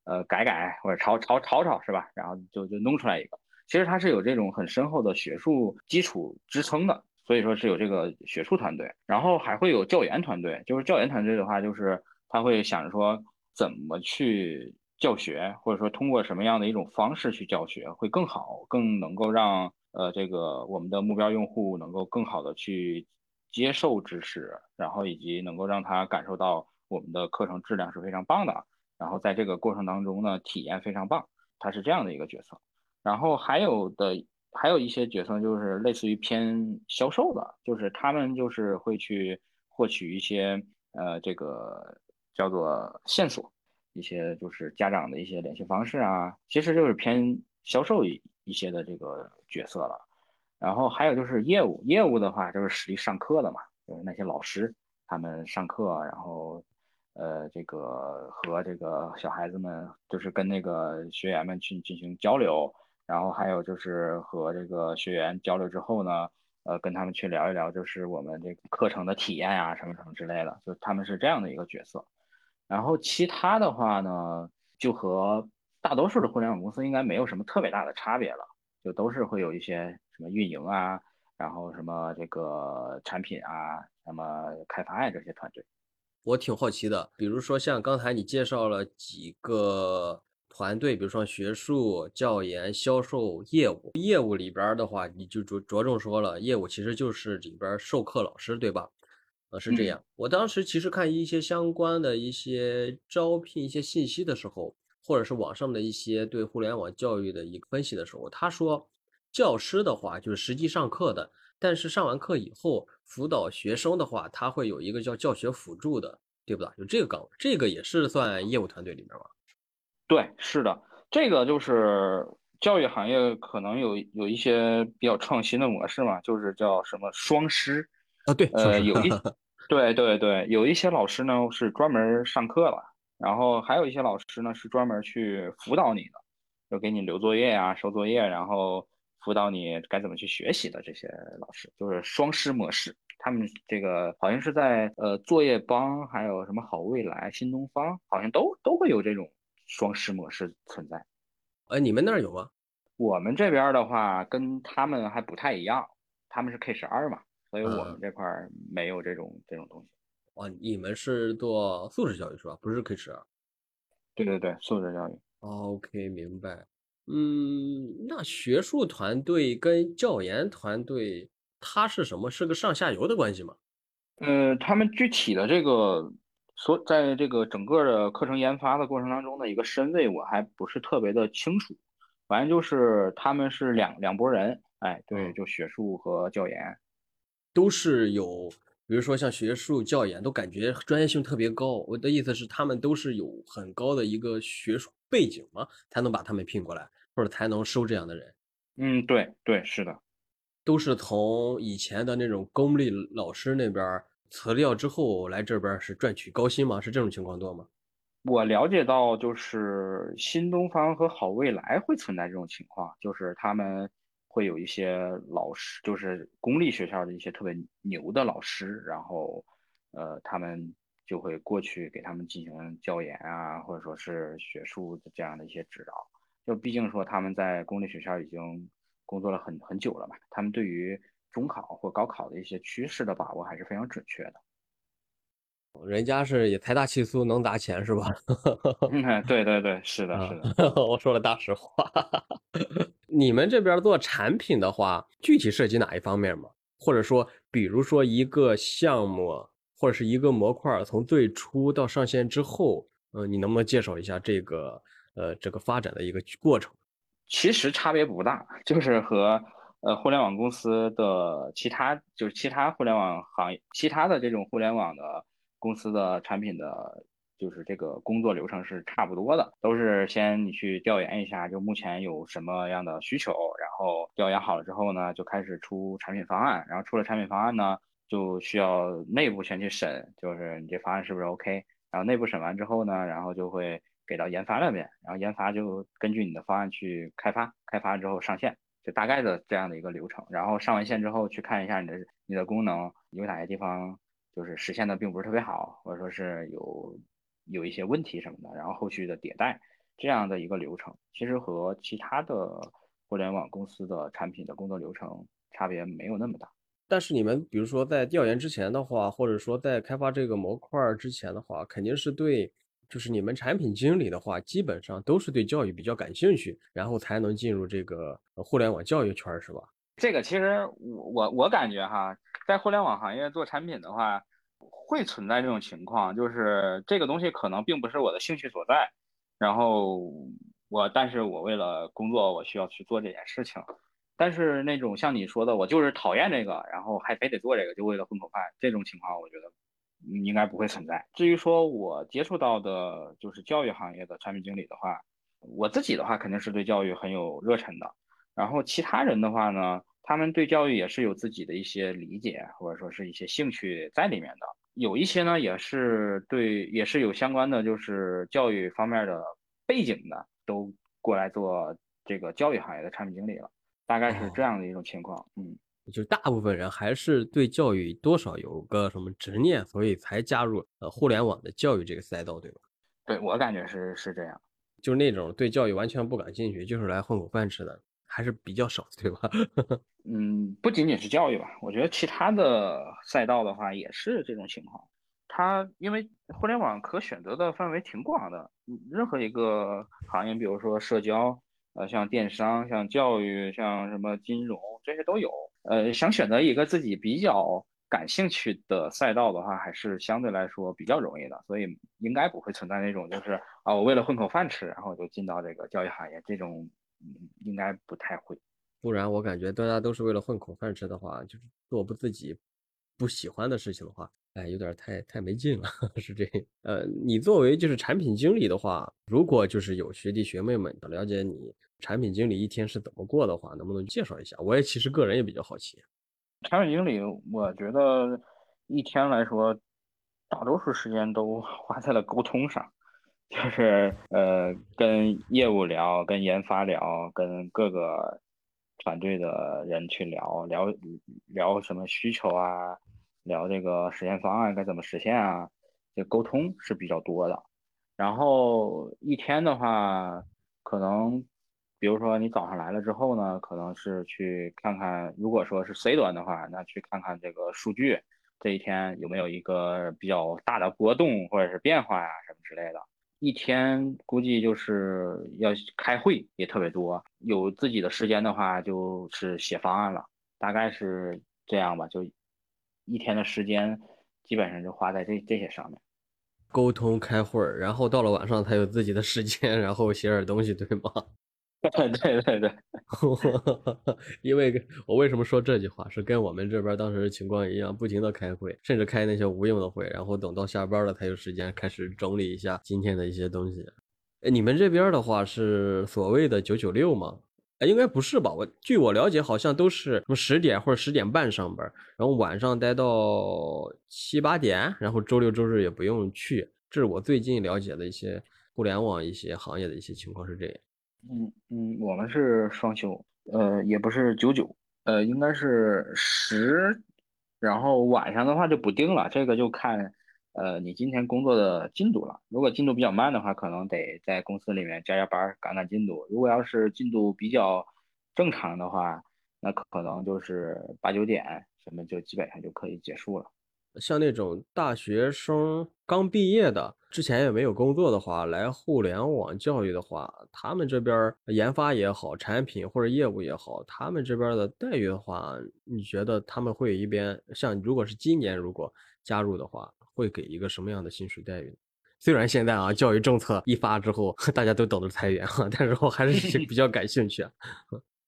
呃改改或者抄抄抄抄，是吧？然后就就弄出来一个。其实它是有这种很深厚的学术基础支撑的，所以说是有这个学术团队，然后还会有教研团队。就是教研团队的话，就是他会想着说怎么去。教学或者说通过什么样的一种方式去教学会更好，更能够让呃这个我们的目标用户能够更好的去接受知识，然后以及能够让他感受到我们的课程质量是非常棒的，然后在这个过程当中呢体验非常棒，他是这样的一个角色。然后还有的还有一些角色就是类似于偏销售的，就是他们就是会去获取一些呃这个叫做线索。一些就是家长的一些联系方式啊，其实就是偏销售一一些的这个角色了。然后还有就是业务，业务的话就是实际上课的嘛，就是那些老师他们上课，然后呃这个和这个小孩子们就是跟那个学员们去进行交流，然后还有就是和这个学员交流之后呢，呃跟他们去聊一聊，就是我们这个课程的体验啊什么什么之类的，就他们是这样的一个角色。然后其他的话呢，就和大多数的互联网公司应该没有什么特别大的差别了，就都是会有一些什么运营啊，然后什么这个产品啊，什么开发呀这些团队。我挺好奇的，比如说像刚才你介绍了几个团队，比如说学术、教研、销售、业务。业务里边的话，你就着着重说了，业务其实就是里边授课老师，对吧？呃是这样，我当时其实看一些相关的一些招聘一些信息的时候，或者是网上的一些对互联网教育的一个分析的时候，他说，教师的话就是实际上课的，但是上完课以后辅导学生的话，他会有一个叫教学辅助的，对不对？就这个岗位，这个也是算业务团队里面吗？对，是的，这个就是教育行业可能有有一些比较创新的模式嘛，就是叫什么双师啊，对，呃，有一，对对对，有一些老师呢是专门上课了，然后还有一些老师呢是专门去辅导你的，就给你留作业呀、收作业，然后辅导你该怎么去学习的这些老师，就是双师模式。他们这个好像是在呃作业帮，还有什么好未来、新东方，好像都都会有这种。双师模式存在，呃，你们那儿有吗？我们这边的话跟他们还不太一样，他们是 K 十二嘛，所以我们这块没有这种这种东西。哦，你们是做素质教育是吧？不是 K 十二。对对对，素质教育。OK，明白。嗯，那学术团队跟教研团队，它是什么？是个上下游的关系吗？呃，他们具体的这个。所在这个整个的课程研发的过程当中的一个身位，我还不是特别的清楚。反正就是他们是两两拨人，哎，对，就学术和教研，都是有，比如说像学术、教研，都感觉专业性特别高。我的意思是，他们都是有很高的一个学术背景嘛，才能把他们聘过来，或者才能收这样的人。嗯，对对，是的，都是从以前的那种公立老师那边。辞掉之后来这边是赚取高薪吗？是这种情况多吗？我了解到，就是新东方和好未来会存在这种情况，就是他们会有一些老师，就是公立学校的一些特别牛的老师，然后呃，他们就会过去给他们进行教研啊，或者说是学术的这样的一些指导。就毕竟说他们在公立学校已经工作了很很久了嘛，他们对于。中考或高考的一些趋势的把握还是非常准确的。人家是也财大气粗，能砸钱是吧？对对对，是的，是的。我说了大实话。你们这边做产品的话，具体涉及哪一方面吗？或者说，比如说一个项目或者是一个模块，从最初到上线之后，嗯，你能不能介绍一下这个呃这个发展的一个过程？其实差别不大，就是和。呃，互联网公司的其他就是其他互联网行业，其他的这种互联网的公司的产品的，就是这个工作流程是差不多的，都是先你去调研一下，就目前有什么样的需求，然后调研好了之后呢，就开始出产品方案，然后出了产品方案呢，就需要内部先去审，就是你这方案是不是 OK，然后内部审完之后呢，然后就会给到研发那边，然后研发就根据你的方案去开发，开发之后上线。就大概的这样的一个流程，然后上完线之后去看一下你的你的功能有哪些地方就是实现的并不是特别好，或者说是有有一些问题什么的，然后后续的迭代这样的一个流程，其实和其他的互联网公司的产品的工作流程差别没有那么大。但是你们比如说在调研之前的话，或者说在开发这个模块儿之前的话，肯定是对。就是你们产品经理的话，基本上都是对教育比较感兴趣，然后才能进入这个互联网教育圈，是吧？这个其实我我我感觉哈，在互联网行业做产品的话，会存在这种情况，就是这个东西可能并不是我的兴趣所在，然后我但是我为了工作，我需要去做这件事情，但是那种像你说的，我就是讨厌这个，然后还非得做这个，就为了混口饭，这种情况，我觉得。应该不会存在。至于说我接触到的，就是教育行业的产品经理的话，我自己的话肯定是对教育很有热忱的。然后其他人的话呢，他们对教育也是有自己的一些理解，或者说是一些兴趣在里面的。有一些呢，也是对，也是有相关的，就是教育方面的背景的，都过来做这个教育行业的产品经理了。大概是这样的一种情况，嗯。就大部分人还是对教育多少有个什么执念，所以才加入呃互联网的教育这个赛道，对吧？对我感觉是是这样，就是那种对教育完全不感兴趣，就是来混口饭吃的，还是比较少，对吧？嗯，不仅仅是教育吧，我觉得其他的赛道的话也是这种情况。它因为互联网可选择的范围挺广的，任何一个行业，比如说社交，呃，像电商、像教育、像什么金融这些都有。呃，想选择一个自己比较感兴趣的赛道的话，还是相对来说比较容易的，所以应该不会存在那种就是啊，我为了混口饭吃，然后就进到这个教育行业这种，应该不太会。不然我感觉大家都是为了混口饭吃的话，就是做不自己不喜欢的事情的话，哎，有点太太没劲了，是这。呃，你作为就是产品经理的话，如果就是有学弟学妹们想了解你产品经理一天是怎么过的话，能不能介绍一下？我也其实个人也比较好奇。产品经理，我觉得一天来说，大多数时间都 花在了沟通上，就是呃跟业务聊，跟研发聊，跟各个。团队的人去聊聊聊什么需求啊，聊这个实现方案该怎么实现啊，这沟通是比较多的。然后一天的话，可能比如说你早上来了之后呢，可能是去看看，如果说是 C 端的话，那去看看这个数据，这一天有没有一个比较大的波动或者是变化呀什么之类的。一天估计就是要开会也特别多，有自己的时间的话就是写方案了，大概是这样吧。就一天的时间基本上就花在这这些上面，沟通开会儿，然后到了晚上才有自己的时间，然后写点东西，对吗？对对对对，因为我为什么说这句话，是跟我们这边当时情况一样，不停的开会，甚至开那些无用的会，然后等到下班了才有时间开始整理一下今天的一些东西。哎，你们这边的话是所谓的九九六吗？哎，应该不是吧？我据我了解，好像都是什么十点或者十点半上班，然后晚上待到七八点，然后周六周日也不用去。这是我最近了解的一些互联网一些行业的一些情况是这样。嗯嗯，我们是双休，呃，也不是九九，呃，应该是十，然后晚上的话就不定了，这个就看，呃，你今天工作的进度了。如果进度比较慢的话，可能得在公司里面加加班赶赶进度；如果要是进度比较正常的话，那可能就是八九点什么就基本上就可以结束了。像那种大学生刚毕业的，之前也没有工作的话，来互联网教育的话，他们这边研发也好，产品或者业务也好，他们这边的待遇的话，你觉得他们会一边像如果是今年如果加入的话，会给一个什么样的薪水待遇？虽然现在啊，教育政策一发之后，大家都等着裁员哈，但是我还是比较感兴趣。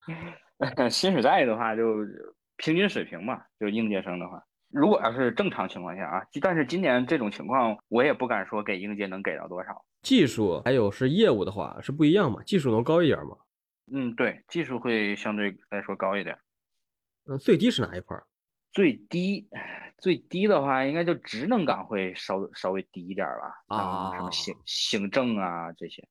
薪水待遇的话，就平均水平嘛，就应届生的话。如果要是正常情况下啊，但是今年这种情况，我也不敢说给应届能给到多少。技术还有是业务的话是不一样嘛？技术能高一点吗？嗯，对，技术会相对来说高一点。嗯，最低是哪一块？最低，最低的话应该就职能岗会稍稍微低一点吧。啊，什么行行政啊这些。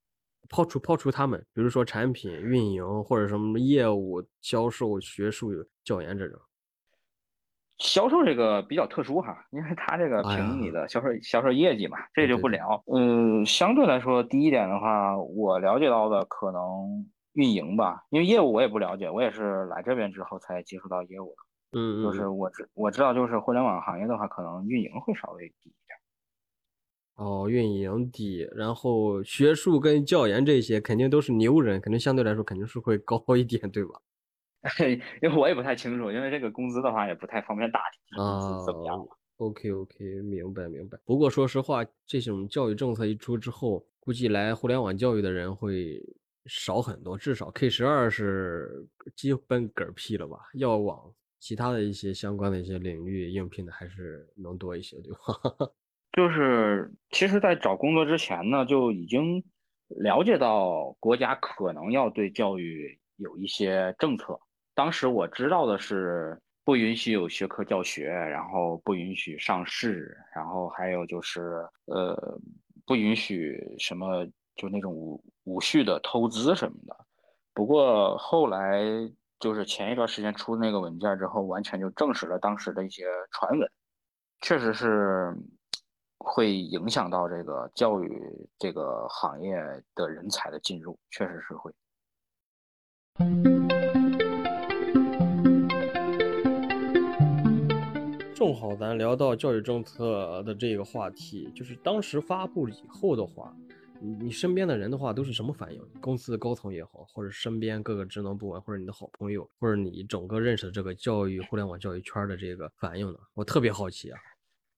抛除抛除他们，比如说产品运营或者什么业务、销售、学术、教研这种。销售这个比较特殊哈，因为他这个凭你的销售销售业绩嘛，这就不聊。嗯，相对来说第一点的话，我了解到的可能运营吧，因为业务我也不了解，我也是来这边之后才接触到业务的。嗯就是我知我知道，就是互联网行业的话，可能运营会稍微低一点。哦，运营低，然后学术跟教研这些肯定都是牛人，肯定相对来说肯定是会高一点，对吧？因为我也不太清楚，因为这个工资的话也不太方便打听啊。怎么样了？OK OK，明白明白。不过说实话，这种教育政策一出之后，估计来互联网教育的人会少很多，至少 K 十二是基本嗝屁了吧？要往其他的一些相关的一些领域应聘的还是能多一些，对吧？就是其实，在找工作之前呢，就已经了解到国家可能要对教育有一些政策。当时我知道的是不允许有学科教学，然后不允许上市，然后还有就是呃不允许什么就那种无无序的投资什么的。不过后来就是前一段时间出那个文件之后，完全就证实了当时的一些传闻，确实是会影响到这个教育这个行业的人才的进入，确实是会。正好咱聊到教育政策的这个话题，就是当时发布以后的话，你你身边的人的话都是什么反应？公司的高层也好，或者身边各个职能部门，或者你的好朋友，或者你整个认识的这个教育互联网教育圈的这个反应呢？我特别好奇啊。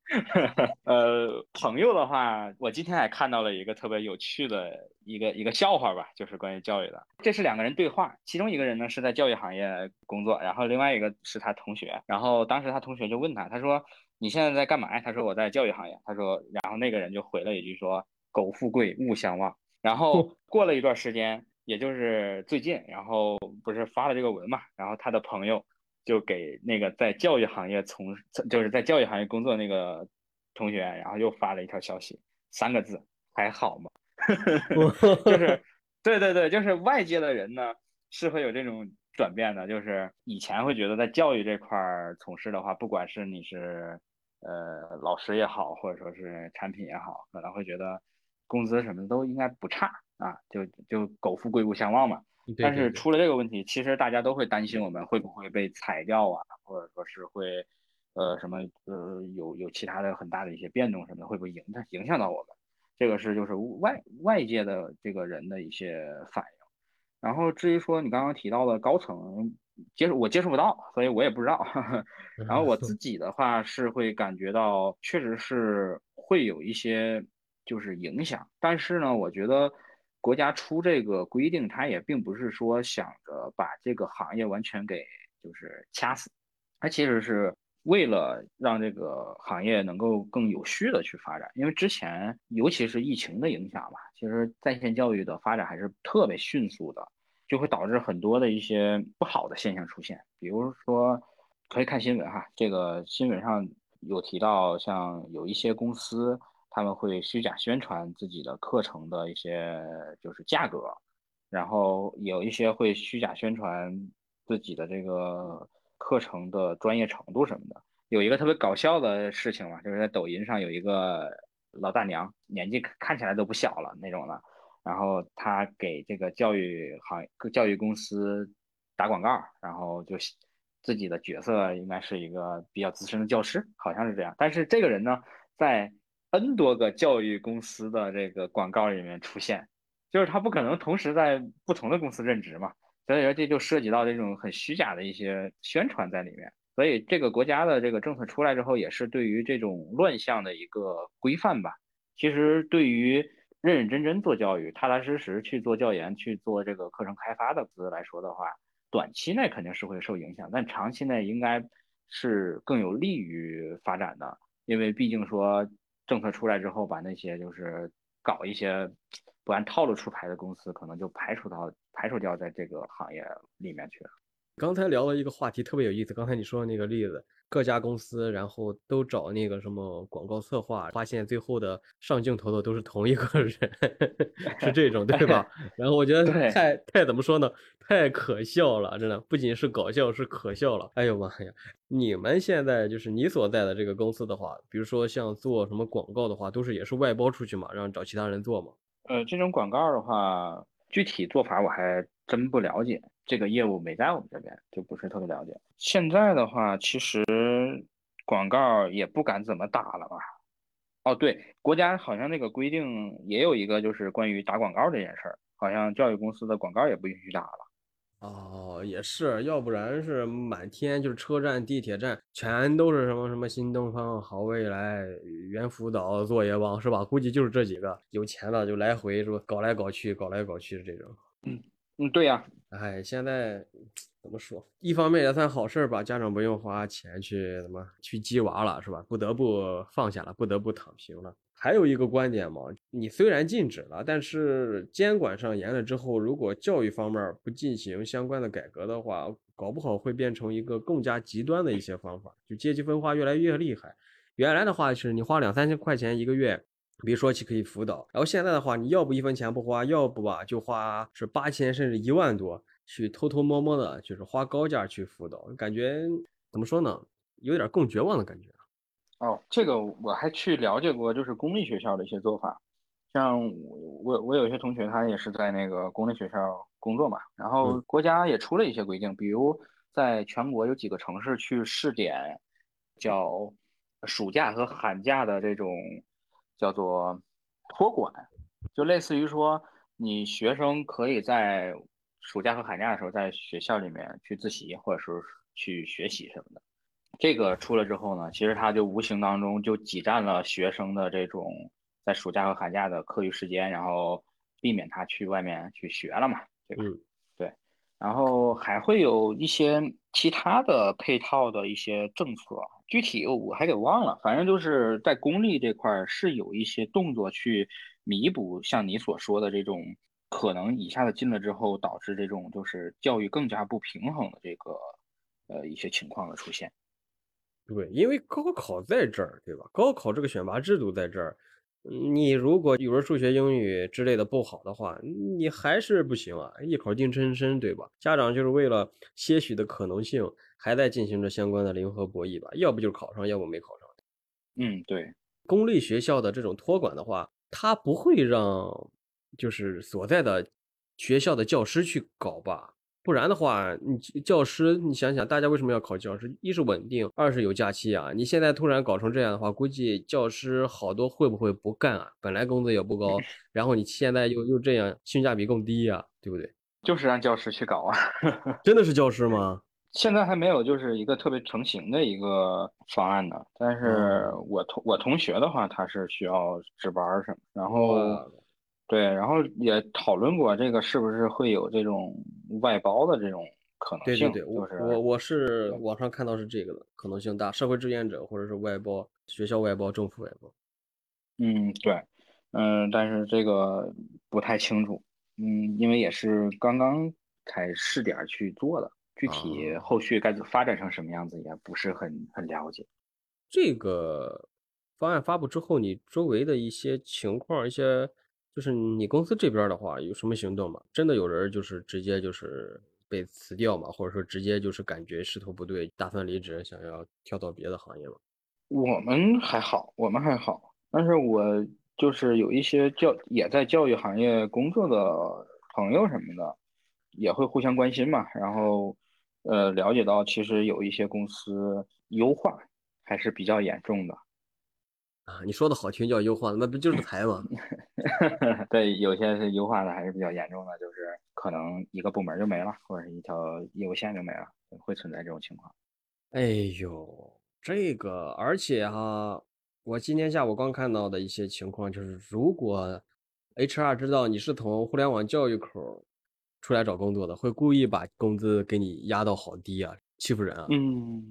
呃，朋友的话，我今天还看到了一个特别有趣的一个一个笑话吧，就是关于教育的。这是两个人对话，其中一个人呢是在教育行业工作，然后另外一个是他同学。然后当时他同学就问他，他说：“你现在在干嘛？”他说：“我在教育行业。”他说，然后那个人就回了一句说：“苟富贵，勿相忘。”然后 过了一段时间，也就是最近，然后不是发了这个文嘛，然后他的朋友。就给那个在教育行业从就是在教育行业工作那个同学，然后又发了一条消息，三个字还好吗？就是 对对对，就是外界的人呢是会有这种转变的，就是以前会觉得在教育这块儿从事的话，不管是你是呃老师也好，或者说是产品也好，可能会觉得工资什么的都应该不差啊，就就苟富贵勿相忘嘛。但是出了这个问题，其实大家都会担心我们会不会被裁掉啊，或者说是会，呃，什么呃，有有其他的很大的一些变动什么的，会不会影响影响到我们？这个是就是外外界的这个人的一些反应。然后至于说你刚刚提到的高层接触，我接触不到，所以我也不知道。然后我自 己的话是会感觉到，确实是会有一些就是影响，但是呢，我觉得。国家出这个规定，它也并不是说想着把这个行业完全给就是掐死，它其实是为了让这个行业能够更有序的去发展。因为之前尤其是疫情的影响吧，其实在线教育的发展还是特别迅速的，就会导致很多的一些不好的现象出现。比如说，可以看新闻哈，这个新闻上有提到，像有一些公司。他们会虚假宣传自己的课程的一些就是价格，然后有一些会虚假宣传自己的这个课程的专业程度什么的。有一个特别搞笑的事情嘛，就是在抖音上有一个老大娘，年纪看起来都不小了那种的，然后她给这个教育行教育公司打广告，然后就自己的角色应该是一个比较资深的教师，好像是这样。但是这个人呢，在 N 多个教育公司的这个广告里面出现，就是他不可能同时在不同的公司任职嘛，所以说这就涉及到这种很虚假的一些宣传在里面。所以这个国家的这个政策出来之后，也是对于这种乱象的一个规范吧。其实对于认认真真做教育、踏踏实实去做教研、去做这个课程开发的公司来说的话，短期内肯定是会受影响，但长期内应该是更有利于发展的，因为毕竟说。政策出来之后，把那些就是搞一些不按套路出牌的公司，可能就排除到排除掉在这个行业里面去了。刚才聊了一个话题，特别有意思。刚才你说的那个例子，各家公司然后都找那个什么广告策划，发现最后的上镜头的都是同一个人，是这种对吧？然后我觉得太太怎么说呢？太可笑了，真的不仅是搞笑，是可笑了。哎呦妈呀！你们现在就是你所在的这个公司的话，比如说像做什么广告的话，都是也是外包出去嘛，让找其他人做嘛？呃，这种广告的话，具体做法我还真不了解。这个业务没在我们这边，就不是特别了解。现在的话，其实广告也不敢怎么打了吧？哦，对，国家好像那个规定也有一个，就是关于打广告这件事儿，好像教育公司的广告也不允许打了。哦，也是，要不然是满天就是车站、地铁站，全都是什么什么新东方、好未来、猿辅导、作业帮，是吧？估计就是这几个有钱的就来回是吧？搞来搞去，搞来搞去的这种。嗯。嗯，对呀，哎，现在怎么说？一方面也算好事儿吧，家长不用花钱去怎么去鸡娃了，是吧？不得不放下了，不得不躺平了。还有一个观点嘛，你虽然禁止了，但是监管上严了之后，如果教育方面不进行相关的改革的话，搞不好会变成一个更加极端的一些方法，就阶级分化越来越厉害。原来的话是你花两三千块钱一个月。比如说去可以辅导，然后现在的话，你要不一分钱不花，要不吧就花是八千甚至一万多去偷偷摸摸的，就是花高价去辅导，感觉怎么说呢，有点更绝望的感觉。哦，这个我还去了解过，就是公立学校的一些做法，像我我有一些同学他也是在那个公立学校工作嘛，然后国家也出了一些规定，比如在全国有几个城市去试点，叫暑假和寒假的这种。叫做托管，就类似于说，你学生可以在暑假和寒假的时候在学校里面去自习，或者是去学习什么的。这个出了之后呢，其实它就无形当中就挤占了学生的这种在暑假和寒假的课余时间，然后避免他去外面去学了嘛，对吧？然后还会有一些其他的配套的一些政策，具体我还给忘了。反正就是在公立这块是有一些动作去弥补像你所说的这种可能一下子进了之后导致这种就是教育更加不平衡的这个呃一些情况的出现。对，因为高考在这儿，对吧？高考这个选拔制度在这儿，你如果语文、数学、英语之类的不好的话，你还是不行啊，一口定终身，对吧？家长就是为了些许的可能性，还在进行着相关的零和博弈吧，要不就是考上，要不没考上。嗯，对，公立学校的这种托管的话，他不会让就是所在的学校的教师去搞吧？不然的话，你教师，你想想，大家为什么要考教师？一是稳定，二是有假期啊。你现在突然搞成这样的话，估计教师好多会不会不干啊？本来工资也不高，然后你现在又又这样，性价比更低呀，对不对？就是让教师去搞啊，真的是教师吗？现在还没有，就是一个特别成型的一个方案呢。但是我同我同学的话，他是需要值班什么，然后。对，然后也讨论过这个是不是会有这种外包的这种可能性。对对对，我我我是网上看到是这个的可能性大，社会志愿者或者是外包，学校外包，政府外包。嗯，对，嗯，但是这个不太清楚，嗯，因为也是刚刚才试点去做的，具体后续该发展成什么样子也不是很很了解。这个方案发布之后，你周围的一些情况，一些。就是你公司这边的话，有什么行动吗？真的有人就是直接就是被辞掉嘛，或者说直接就是感觉势头不对，打算离职，想要跳到别的行业吗？我们还好，我们还好，但是我就是有一些教也在教育行业工作的朋友什么的，也会互相关心嘛，然后呃了解到其实有一些公司优化还是比较严重的。啊，你说的好听叫优化，那不就是裁吗？对，有些是优化的还是比较严重的，就是可能一个部门就没了，或者是一条业务线就没了，会存在这种情况。哎呦，这个，而且哈，我今天下午刚看到的一些情况就是，如果 HR 知道你是从互联网教育口出来找工作的，会故意把工资给你压到好低啊，欺负人啊。嗯，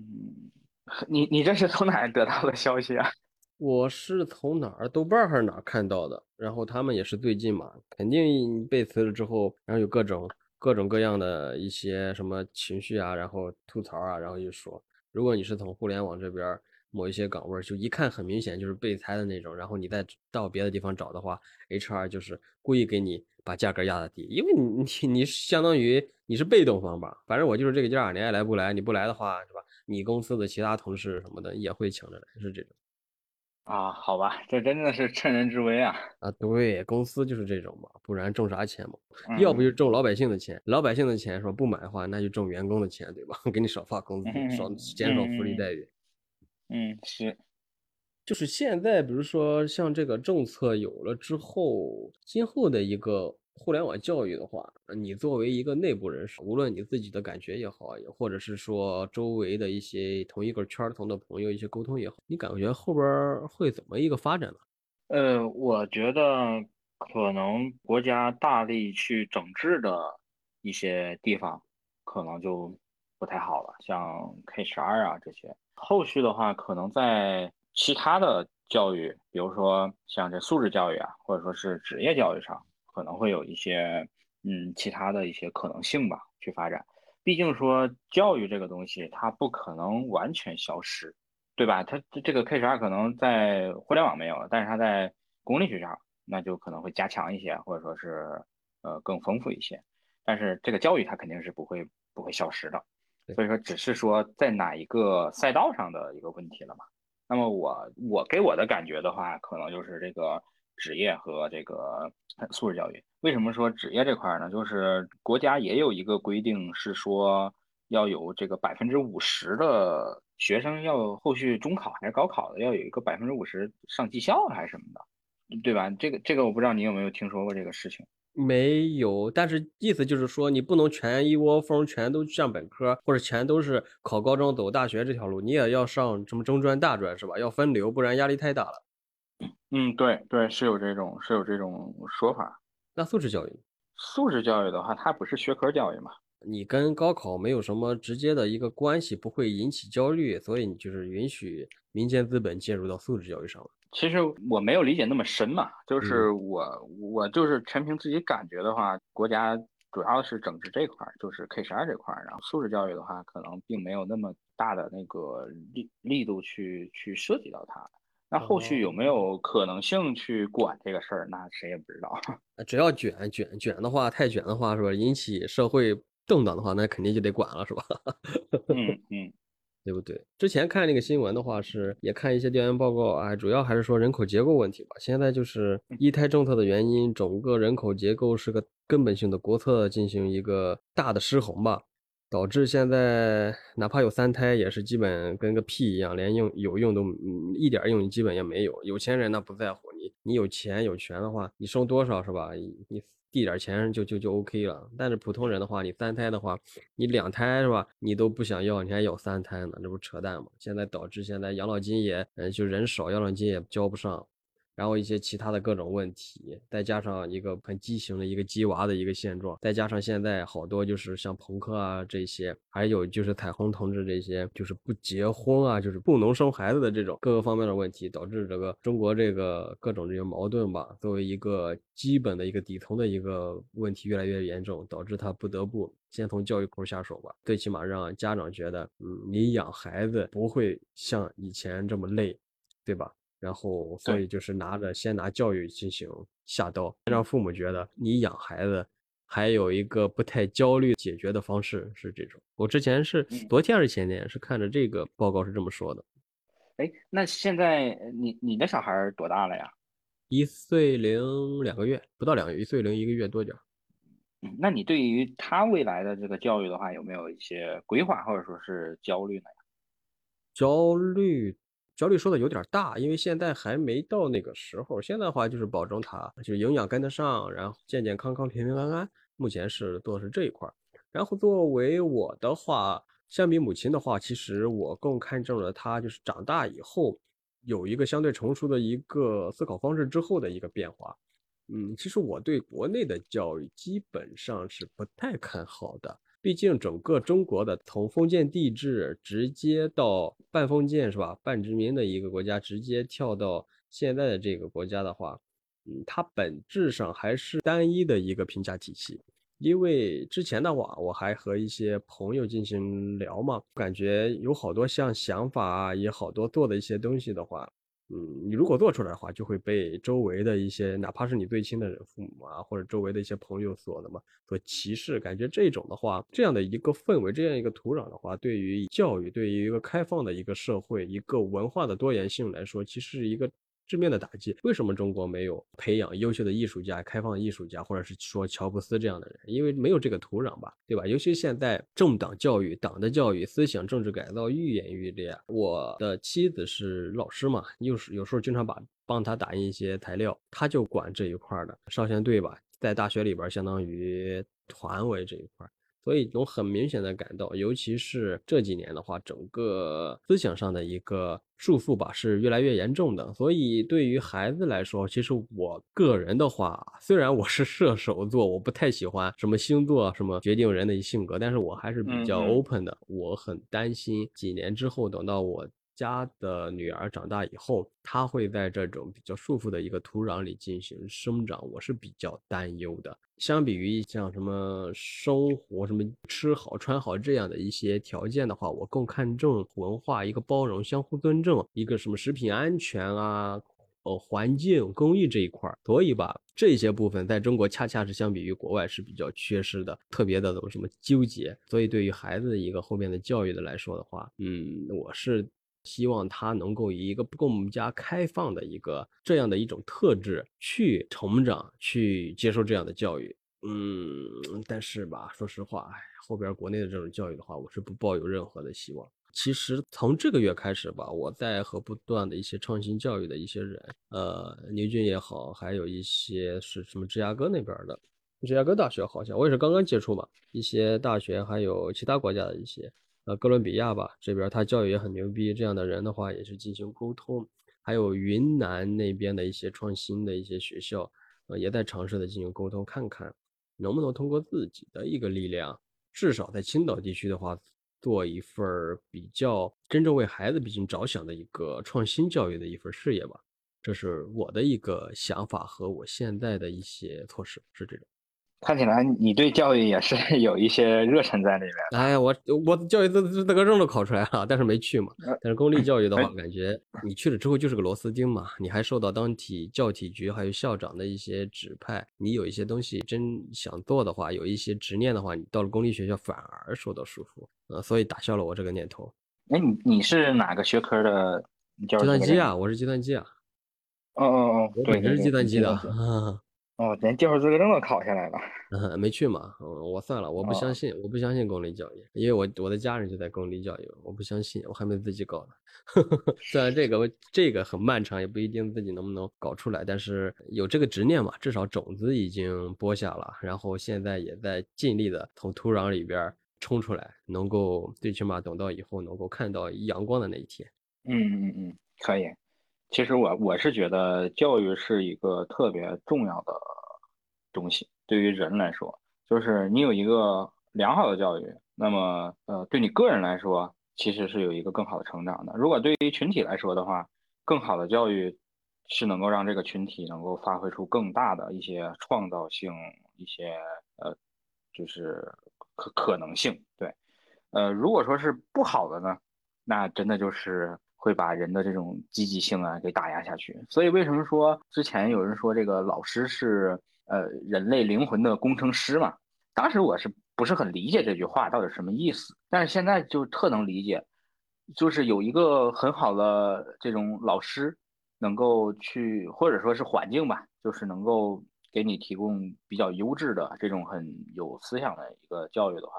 你你这是从哪得到的消息啊？我是从哪儿豆瓣还是哪儿看到的？然后他们也是最近嘛，肯定被辞了之后，然后有各种各种各样的一些什么情绪啊，然后吐槽啊，然后就说，如果你是从互联网这边某一些岗位，就一看很明显就是被裁的那种，然后你再到别的地方找的话，HR 就是故意给你把价格压的低，因为你 你你相当于你是被动方吧，反正我就是这个价，你爱来不来，你不来的话是吧？你公司的其他同事什么的也会抢着来，是这种。啊，好吧，这真的是趁人之危啊！啊，对，公司就是这种嘛，不然挣啥钱嘛？要不就挣老百姓的钱，老百姓的钱说不买的话，那就挣员工的钱，对吧？给你少发工资，少减少福利待遇。嗯，是，就是现在，比如说像这个政策有了之后，今后的一个。互联网教育的话，你作为一个内部人士，无论你自己的感觉也好，或者是说周围的一些同一个圈层的朋友一些沟通也好，你感觉后边会怎么一个发展呢？呃，我觉得可能国家大力去整治的一些地方，可能就不太好了，像 K 十二啊这些。后续的话，可能在其他的教育，比如说像这素质教育啊，或者说是职业教育上。可能会有一些嗯其他的一些可能性吧，去发展。毕竟说教育这个东西，它不可能完全消失，对吧？它这个 K 十二可能在互联网没有了，但是它在公立学校那就可能会加强一些，或者说是呃更丰富一些。但是这个教育它肯定是不会不会消失的，所以说只是说在哪一个赛道上的一个问题了嘛。那么我我给我的感觉的话，可能就是这个。职业和这个素质教育，为什么说职业这块呢？就是国家也有一个规定，是说要有这个百分之五十的学生要后续中考还是高考的，要有一个百分之五十上技校还是什么的。对吧？这个这个我不知道你有没有听说过这个事情。没有，但是意思就是说，你不能全一窝蜂全都上本科，或者全都是考高中走大学这条路，你也要上什么中专、大专是吧？要分流，不然压力太大了。嗯，对对，是有这种是有这种说法。那素质教育，素质教育的话，它不是学科教育嘛？你跟高考没有什么直接的一个关系，不会引起焦虑，所以你就是允许民间资本介入到素质教育上了。其实我没有理解那么深嘛，就是我我就是全凭自己感觉的话，国家主要是整治这块儿，就是 K 十二这块儿，然后素质教育的话，可能并没有那么大的那个力力度去去涉及到它。那后续有没有可能性去管这个事儿？那谁也不知道。只要卷卷卷的话，太卷的话是吧？引起社会动荡的话，那肯定就得管了，是吧？嗯嗯。对不对？之前看那个新闻的话，是也看一些调研报告啊，主要还是说人口结构问题吧。现在就是一胎政策的原因，整个人口结构是个根本性的国策进行一个大的失衡吧，导致现在哪怕有三胎，也是基本跟个屁一样，连用有用都一点用基本也没有。有钱人那不在乎你，你有钱有权的话，你生多少是吧？你。递点钱就就就 OK 了，但是普通人的话，你三胎的话，你两胎是吧？你都不想要，你还要三胎呢，这不扯淡吗？现在导致现在养老金也，嗯，就人少，养老金也交不上。然后一些其他的各种问题，再加上一个很畸形的一个鸡娃的一个现状，再加上现在好多就是像朋克啊这些，还有就是彩虹同志这些，就是不结婚啊，就是不能生孩子的这种各个方面的问题，导致这个中国这个各种这些矛盾吧，作为一个基本的一个底层的一个问题越来越严重，导致他不得不先从教育口下手吧，最起码让家长觉得，嗯，你养孩子不会像以前这么累，对吧？然后，所以就是拿着先拿教育进行下刀，让父母觉得你养孩子还有一个不太焦虑解决的方式是这种。我之前是昨天还是前天是看着这个报告是这么说的。哎，那现在你你的小孩多大了呀？一岁零两个月，不到两个月，一岁零一个月多点。嗯，那你对于他未来的这个教育的话，有没有一些规划或者说是焦虑呢？焦虑。焦虑说的有点大，因为现在还没到那个时候。现在的话就是保证他就是营养跟得上，然后健健康康、平平安安。目前是做的是这一块儿。然后作为我的话，相比母亲的话，其实我更看重了他就是长大以后有一个相对成熟的一个思考方式之后的一个变化。嗯，其实我对国内的教育基本上是不太看好的。毕竟整个中国的从封建帝制直接到半封建是吧，半殖民的一个国家，直接跳到现在的这个国家的话，嗯，它本质上还是单一的一个评价体系。因为之前的话，我还和一些朋友进行聊嘛，感觉有好多像想法啊，也好多做的一些东西的话。嗯，你如果做出来的话，就会被周围的一些，哪怕是你最亲的人、父母啊，或者周围的一些朋友所那么，所歧视。感觉这种的话，这样的一个氛围，这样一个土壤的话，对于教育，对于一个开放的一个社会，一个文化的多元性来说，其实是一个。致命的打击。为什么中国没有培养优秀的艺术家、开放艺术家，或者是说乔布斯这样的人？因为没有这个土壤吧，对吧？尤其现在政党教育、党的教育、思想政治改造愈演愈烈。我的妻子是老师嘛，有时有时候经常把帮他打印一些材料，他就管这一块的少先队吧，在大学里边相当于团委这一块。所以能很明显的感到，尤其是这几年的话，整个思想上的一个束缚吧，是越来越严重的。所以对于孩子来说，其实我个人的话，虽然我是射手座，我不太喜欢什么星座什么决定人的性格，但是我还是比较 open 的。我很担心几年之后，等到我。家的女儿长大以后，她会在这种比较束缚的一个土壤里进行生长，我是比较担忧的。相比于像什么生活、什么吃好穿好这样的一些条件的话，我更看重文化一个包容、相互尊重，一个什么食品安全啊、呃环境、公益这一块儿。所以吧，这些部分在中国恰恰是相比于国外是比较缺失的，特别的怎么什么纠结。所以对于孩子一个后面的教育的来说的话，嗯，我是。希望他能够以一个更加开放的一个这样的一种特质去成长，去接受这样的教育。嗯，但是吧，说实话，哎，后边国内的这种教育的话，我是不抱有任何的希望。其实从这个月开始吧，我在和不断的一些创新教育的一些人，呃，牛津也好，还有一些是什么芝加哥那边的，芝加哥大学好像我也是刚刚接触嘛，一些大学还有其他国家的一些，呃，哥伦比亚吧这边他教育也很牛逼，这样的人的话也是进行沟通，还有云南那边的一些创新的一些学校，呃，也在尝试的进行沟通，看看能不能通过自己的一个力量。至少在青岛地区的话，做一份比较真正为孩子毕竟着想的一个创新教育的一份事业吧，这是我的一个想法和我现在的一些措施是这种。看起来你对教育也是 有一些热忱在里面。哎呀，我我教育资资格证都考出来了，但是没去嘛。但是公立教育的话，感觉你去了之后就是个螺丝钉嘛，你还受到当体教体局还有校长的一些指派。你有一些东西真想做的话，有一些执念的话，你到了公立学校反而受到束缚。呃，所以打消了我这个念头。哎，你你是哪个学科的？计算机啊，我是计算机啊。哦哦哦，我本身是计算机的。哦，连教师资格证都考下来了，嗯，没去嘛，我算了，我不相信，我不相信公立教育，因为我我的家人就在公立教育，我不相信，我还没自己搞呢。虽然这个这个很漫长，也不一定自己能不能搞出来，但是有这个执念嘛，至少种子已经播下了，然后现在也在尽力的从土壤里边冲出来，能够最起码等到以后能够看到阳光的那一天。嗯嗯嗯，可以。其实我我是觉得教育是一个特别重要的东西，对于人来说，就是你有一个良好的教育，那么呃，对你个人来说，其实是有一个更好的成长的。如果对于群体来说的话，更好的教育是能够让这个群体能够发挥出更大的一些创造性，一些呃，就是可可能性。对，呃，如果说是不好的呢，那真的就是。会把人的这种积极性啊给打压下去，所以为什么说之前有人说这个老师是呃人类灵魂的工程师嘛？当时我是不是很理解这句话到底什么意思？但是现在就特能理解，就是有一个很好的这种老师，能够去或者说是环境吧，就是能够给你提供比较优质的这种很有思想的一个教育的话，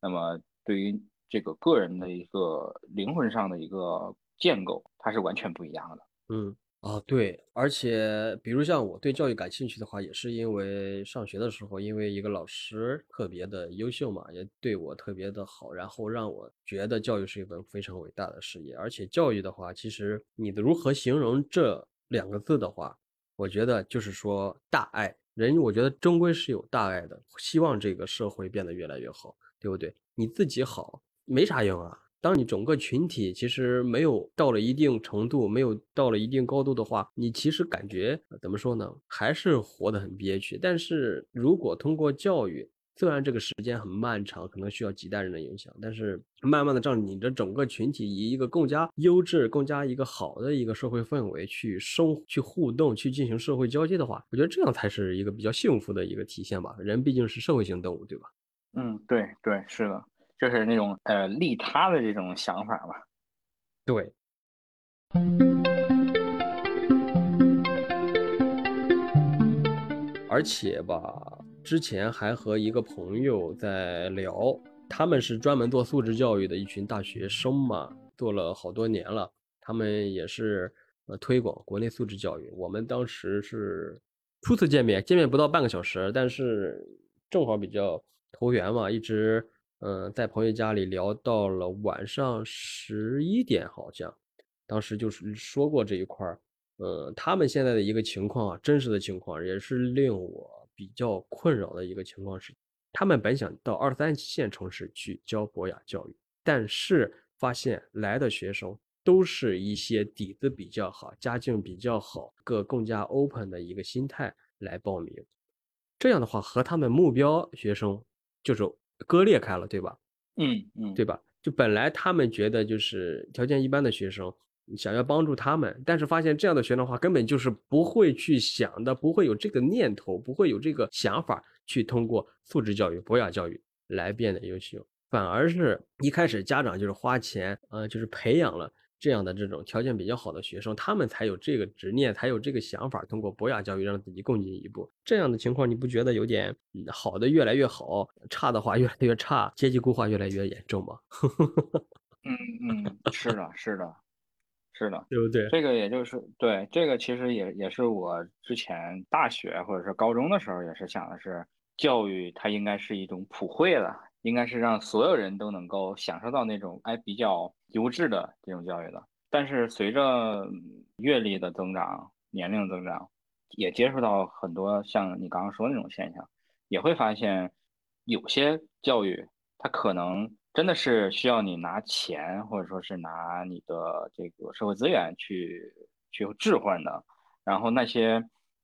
那么对于这个个人的一个灵魂上的一个。建构它是完全不一样的。嗯啊，对，而且比如像我对教育感兴趣的话，也是因为上学的时候，因为一个老师特别的优秀嘛，也对我特别的好，然后让我觉得教育是一本非常伟大的事业。而且教育的话，其实你的如何形容这两个字的话，我觉得就是说大爱。人我觉得终归是有大爱的，希望这个社会变得越来越好，对不对？你自己好没啥用啊。当你整个群体其实没有到了一定程度，没有到了一定高度的话，你其实感觉怎么说呢？还是活得很憋屈。但是如果通过教育，虽然这个时间很漫长，可能需要几代人的影响，但是慢慢的让你的整个群体以一个更加优质、更加一个好的一个社会氛围去生、去互动、去进行社会交接的话，我觉得这样才是一个比较幸福的一个体现吧。人毕竟是社会性动物，对吧？嗯，对对，是的。就是那种呃利他的这种想法吧，对。而且吧，之前还和一个朋友在聊，他们是专门做素质教育的一群大学生嘛，做了好多年了。他们也是呃推广国内素质教育。我们当时是初次见面，见面不到半个小时，但是正好比较投缘嘛，一直。嗯，在朋友家里聊到了晚上十一点，好像当时就是说过这一块儿。呃，他们现在的一个情况啊，真实的情况也是令我比较困扰的一个情况是，他们本想到二三线城市去教博雅教育，但是发现来的学生都是一些底子比较好、家境比较好、个更加 open 的一个心态来报名。这样的话，和他们目标学生就是。割裂开了，对吧？嗯嗯，对吧？就本来他们觉得就是条件一般的学生，想要帮助他们，但是发现这样的学生的话，根本就是不会去想的，不会有这个念头，不会有这个想法去通过素质教育、博雅教育来变得优秀，反而是一开始家长就是花钱，呃，就是培养了。这样的这种条件比较好的学生，他们才有这个执念，才有这个想法，通过博雅教育让自己更进一步。这样的情况，你不觉得有点好的越来越好，差的话越来越差，阶级固化越来越严重吗？嗯嗯，是的，是的，是的，对不对？这个也就是对这个，其实也也是我之前大学或者是高中的时候也是想的是，教育它应该是一种普惠的，应该是让所有人都能够享受到那种哎比较优质的这种教育的。但是随着阅历的增长，年龄增长，也接触到很多像你刚刚说那种现象，也会发现有些教育它可能真的是需要你拿钱或者说是拿你的这个社会资源去去置换的，然后那些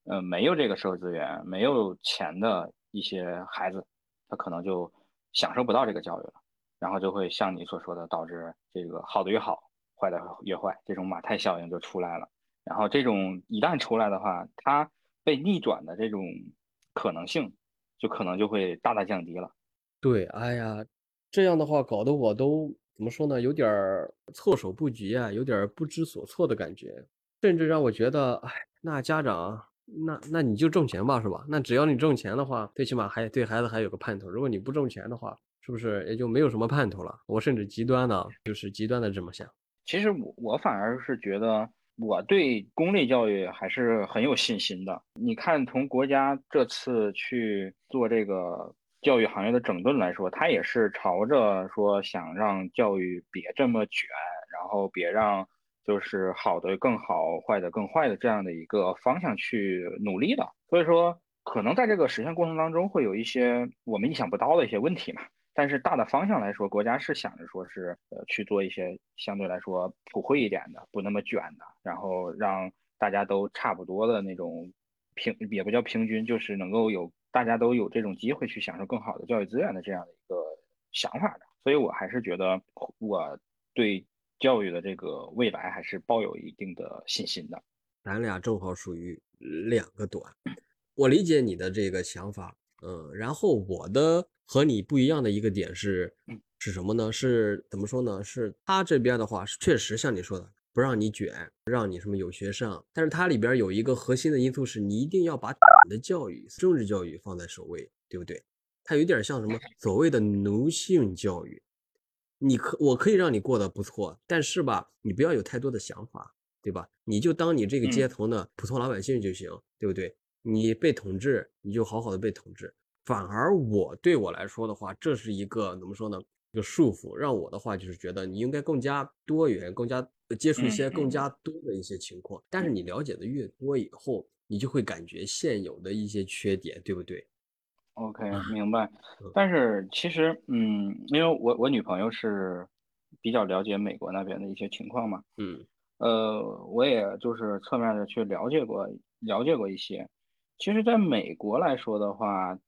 呃没有这个社会资源、没有钱的一些孩子，他可能就享受不到这个教育了，然后就会像你所说的，导致这个好的越好。坏的越坏，这种马太效应就出来了。然后这种一旦出来的话，它被逆转的这种可能性，就可能就会大大降低了。对，哎呀，这样的话搞得我都怎么说呢？有点措手不及啊，有点不知所措的感觉，甚至让我觉得，哎，那家长，那那你就挣钱吧，是吧？那只要你挣钱的话，最起码还对孩子还有个盼头。如果你不挣钱的话，是不是也就没有什么盼头了？我甚至极端的，就是极端的这么想。其实我我反而是觉得我对公立教育还是很有信心的。你看，从国家这次去做这个教育行业的整顿来说，他也是朝着说想让教育别这么卷，然后别让就是好的更好，坏的更坏的这样的一个方向去努力的。所以说，可能在这个实现过程当中会有一些我们意想不到的一些问题嘛。但是大的方向来说，国家是想着说是呃去做一些相对来说普惠一点的，不那么卷的，然后让大家都差不多的那种平也不叫平均，就是能够有大家都有这种机会去享受更好的教育资源的这样的一个想法的。所以我还是觉得我对教育的这个未来还是抱有一定的信心的。咱俩正好属于两个短，我理解你的这个想法，嗯，然后我的。和你不一样的一个点是，是什么呢？是怎么说呢？是他这边的话是确实像你说的，不让你卷，让你什么有学上。但是它里边有一个核心的因素是，你一定要把的教育、政治教育放在首位，对不对？它有点像什么所谓的奴性教育。你可我可以让你过得不错，但是吧，你不要有太多的想法，对吧？你就当你这个街头的普通老百姓就行，对不对？你被统治，你就好好的被统治。反而我对我来说的话，这是一个怎么说呢？一个束缚，让我的话就是觉得你应该更加多元，更加接触一些更加多的一些情况。但是你了解的越多以后，你就会感觉现有的一些缺点，对不对？OK，明白。但是其实，嗯，因为我我女朋友是比较了解美国那边的一些情况嘛，嗯，呃，我也就是侧面的去了解过，了解过一些。其实，在美国来说的话。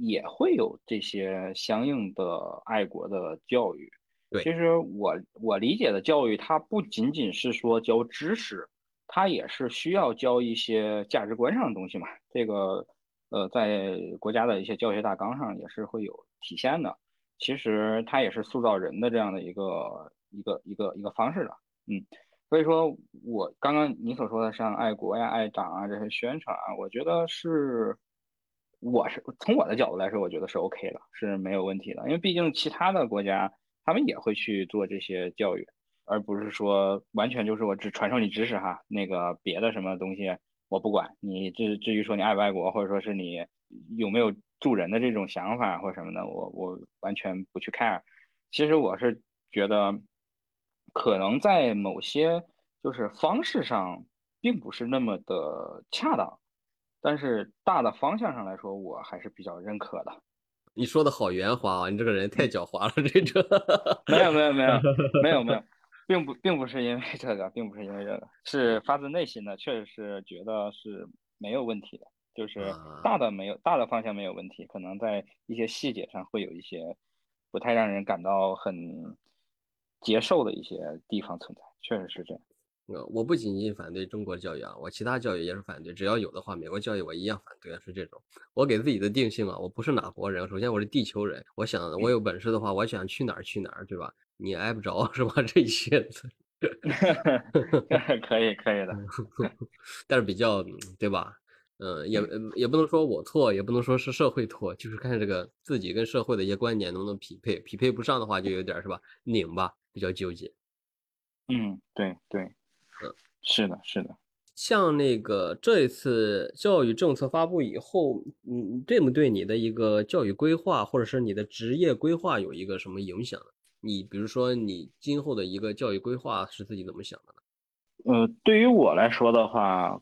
也会有这些相应的爱国的教育。对，其实我我理解的教育，它不仅仅是说教知识，它也是需要教一些价值观上的东西嘛。这个呃，在国家的一些教学大纲上也是会有体现的。其实它也是塑造人的这样的一个一个一个一个方式的。嗯，所以说我刚刚你所说的像爱国呀、爱党啊这些宣传啊，我觉得是。我是从我的角度来说，我觉得是 OK 的，是没有问题的。因为毕竟其他的国家，他们也会去做这些教育，而不是说完全就是我只传授你知识哈，那个别的什么东西我不管你。至至于说你爱不爱国，或者说是你有没有助人的这种想法或什么的，我我完全不去 care。其实我是觉得，可能在某些就是方式上，并不是那么的恰当。但是大的方向上来说，我还是比较认可的。你说的好圆滑啊！你这个人太狡猾了，这个没有没有没有没有没有，并不并不是因为这个，并不是因为这个，是发自内心的，确实是觉得是没有问题的。就是大的没有大的方向没有问题，可能在一些细节上会有一些不太让人感到很接受的一些地方存在，确实是这样。呃，我不仅仅反对中国教育啊，我其他教育也是反对。只要有的话，美国教育我一样反对。是这种，我给自己的定性啊，我不是哪国人。首先我是地球人，我想我有本事的话，我想去哪儿去哪儿，对吧？你挨不着 是吧？这些子，可以可以的，但是比较对吧？嗯，也也不能说我错，也不能说是社会错，就是看这个自己跟社会的一些观点能不能匹配。匹配不上的话，就有点是吧？拧吧。比较纠结。嗯，对对，嗯，是的，是的。像那个这一次教育政策发布以后，嗯，对不对你的一个教育规划，或者是你的职业规划有一个什么影响？你比如说你今后的一个教育规划是自己怎么想的呢？呃，对于我来说的话，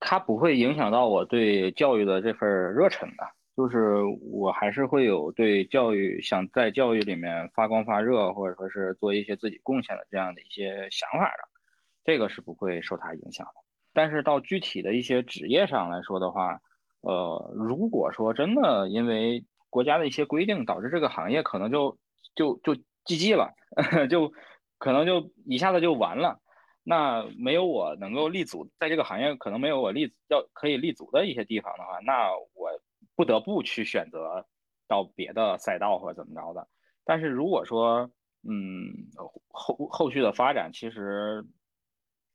它不会影响到我对教育的这份热忱的，就是我还是会有对教育想在教育里面发光发热，或者说是做一些自己贡献的这样的一些想法的，这个是不会受它影响的。但是到具体的一些职业上来说的话，呃，如果说真的因为国家的一些规定导致这个行业可能就就就 GG 了，就可能就一下子就完了，那没有我能够立足在这个行业，可能没有我立要可以立足的一些地方的话，那我不得不去选择到别的赛道或者怎么着的。但是如果说，嗯，后后续的发展其实。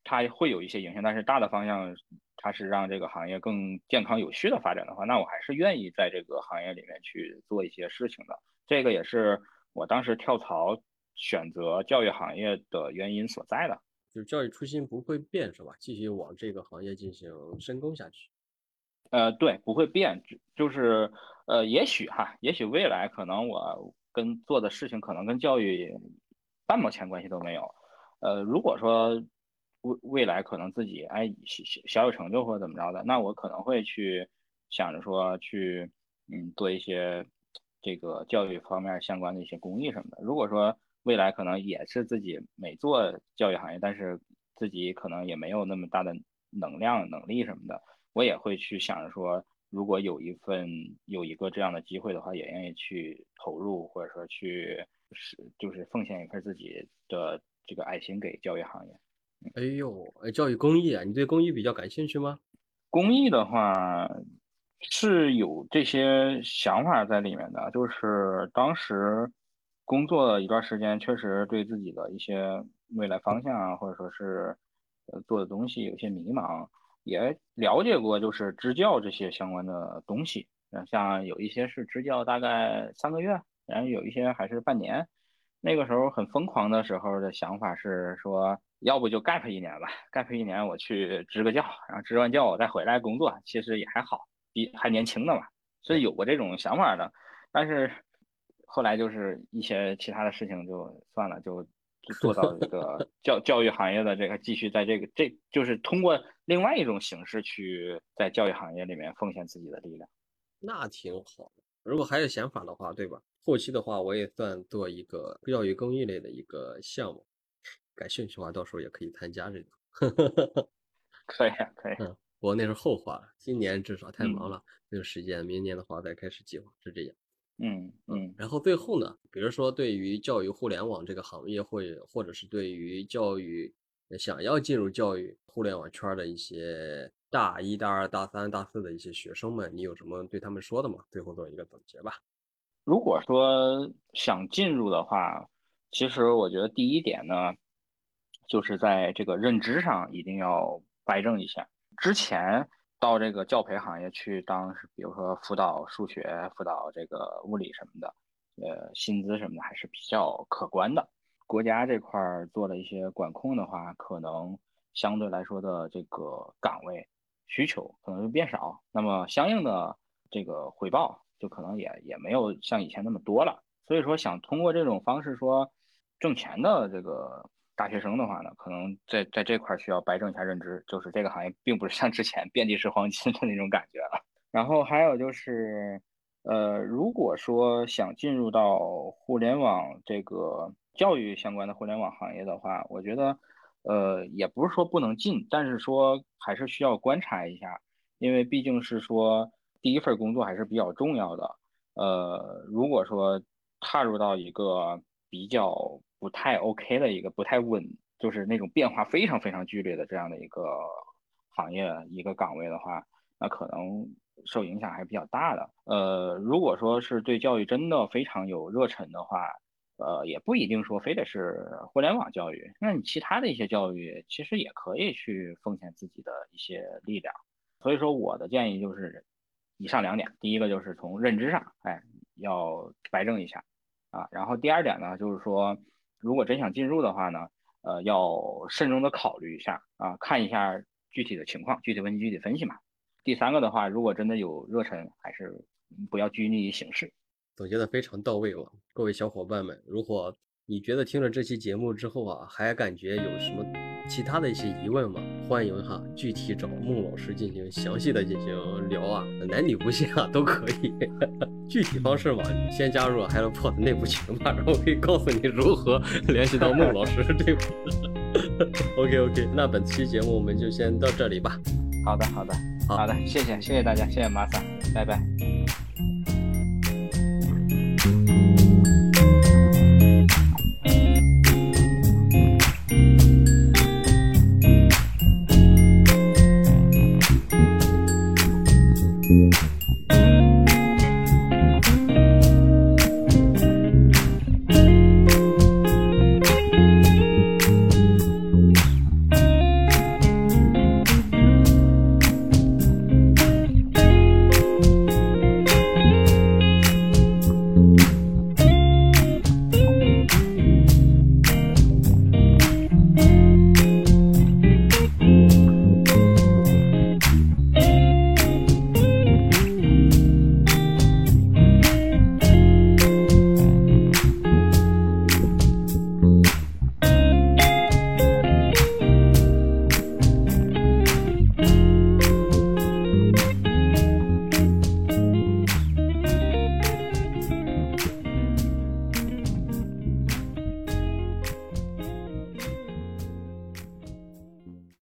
它会有一些影响，但是大的方向，它是让这个行业更健康有序的发展的话，那我还是愿意在这个行业里面去做一些事情的。这个也是我当时跳槽选择教育行业的原因所在的。就是教育初心不会变，是吧？继续往这个行业进行深耕下去。呃，对，不会变，就是呃，也许哈，也许未来可能我跟做的事情可能跟教育半毛钱关系都没有。呃，如果说。未未来可能自己哎小小有成就或者怎么着的，那我可能会去想着说去嗯做一些这个教育方面相关的一些公益什么的。如果说未来可能也是自己没做教育行业，但是自己可能也没有那么大的能量能力什么的，我也会去想着说，如果有一份有一个这样的机会的话，也愿意去投入或者说去是就是奉献一份自己的这个爱心给教育行业。哎呦，哎，教育公益啊，你对公益比较感兴趣吗？公益的话是有这些想法在里面的，就是当时工作了一段时间，确实对自己的一些未来方向啊，或者说是呃做的东西有些迷茫，也了解过就是支教这些相关的东西，像有一些是支教大概三个月，然后有一些还是半年。那个时候很疯狂的时候的想法是说。要不就 gap 一年吧，gap 一年我去支个教，然后支完教我再回来工作，其实也还好，比还年轻的嘛，所以有过这种想法的。但是后来就是一些其他的事情就算了，就就做到这个 教教育行业的这个继续在这个这就是通过另外一种形式去在教育行业里面奉献自己的力量。那挺好的，如果还有想法的话，对吧？后期的话我也算做一个教育公益类的一个项目。感兴趣的话，到时候也可以参加这个。可以啊，可以。嗯，不过那是后话了。今年至少太忙了，没有时间。明年的话再开始计划，是这样。嗯嗯。然后最后呢，比如说对于教育互联网这个行业，或或者是对于教育想要进入教育互联网圈的一些大一、大二、大三、大四的一些学生们，你有什么对他们说的吗？最后做一个总结吧。如果说想进入的话，其实我觉得第一点呢。就是在这个认知上一定要掰正一下。之前到这个教培行业去当，比如说辅导数学、辅导这个物理什么的，呃，薪资什么的还是比较可观的。国家这块做了一些管控的话，可能相对来说的这个岗位需求可能就变少，那么相应的这个回报就可能也也没有像以前那么多了。所以说，想通过这种方式说挣钱的这个。大学生的话呢，可能在在这块需要掰正一下认知，就是这个行业并不是像之前遍地是黄金的那种感觉了。然后还有就是，呃，如果说想进入到互联网这个教育相关的互联网行业的话，我觉得，呃，也不是说不能进，但是说还是需要观察一下，因为毕竟是说第一份工作还是比较重要的。呃，如果说踏入到一个比较。不太 OK 的一个不太稳，就是那种变化非常非常剧烈的这样的一个行业一个岗位的话，那可能受影响还是比较大的。呃，如果说是对教育真的非常有热忱的话，呃，也不一定说非得是互联网教育，那你其他的一些教育其实也可以去奉献自己的一些力量。所以说我的建议就是以上两点，第一个就是从认知上，哎，要摆正一下啊，然后第二点呢，就是说。如果真想进入的话呢，呃，要慎重的考虑一下啊，看一下具体的情况，具体问题具体分析嘛。第三个的话，如果真的有热忱，还是不要拘泥于形式。总结的非常到位了，各位小伙伴们，如果你觉得听了这期节目之后啊，还感觉有什么其他的一些疑问嘛？欢迎哈，具体找孟老师进行详细的进行聊啊，男女不限啊，都可以。具体方式嘛，先加入 HelloPod 内部群吧，然后可以告诉你如何联系到孟老师这个。OK OK，那本期节目我们就先到这里吧。好的好的好的，谢谢谢谢大家，谢谢马萨，拜拜。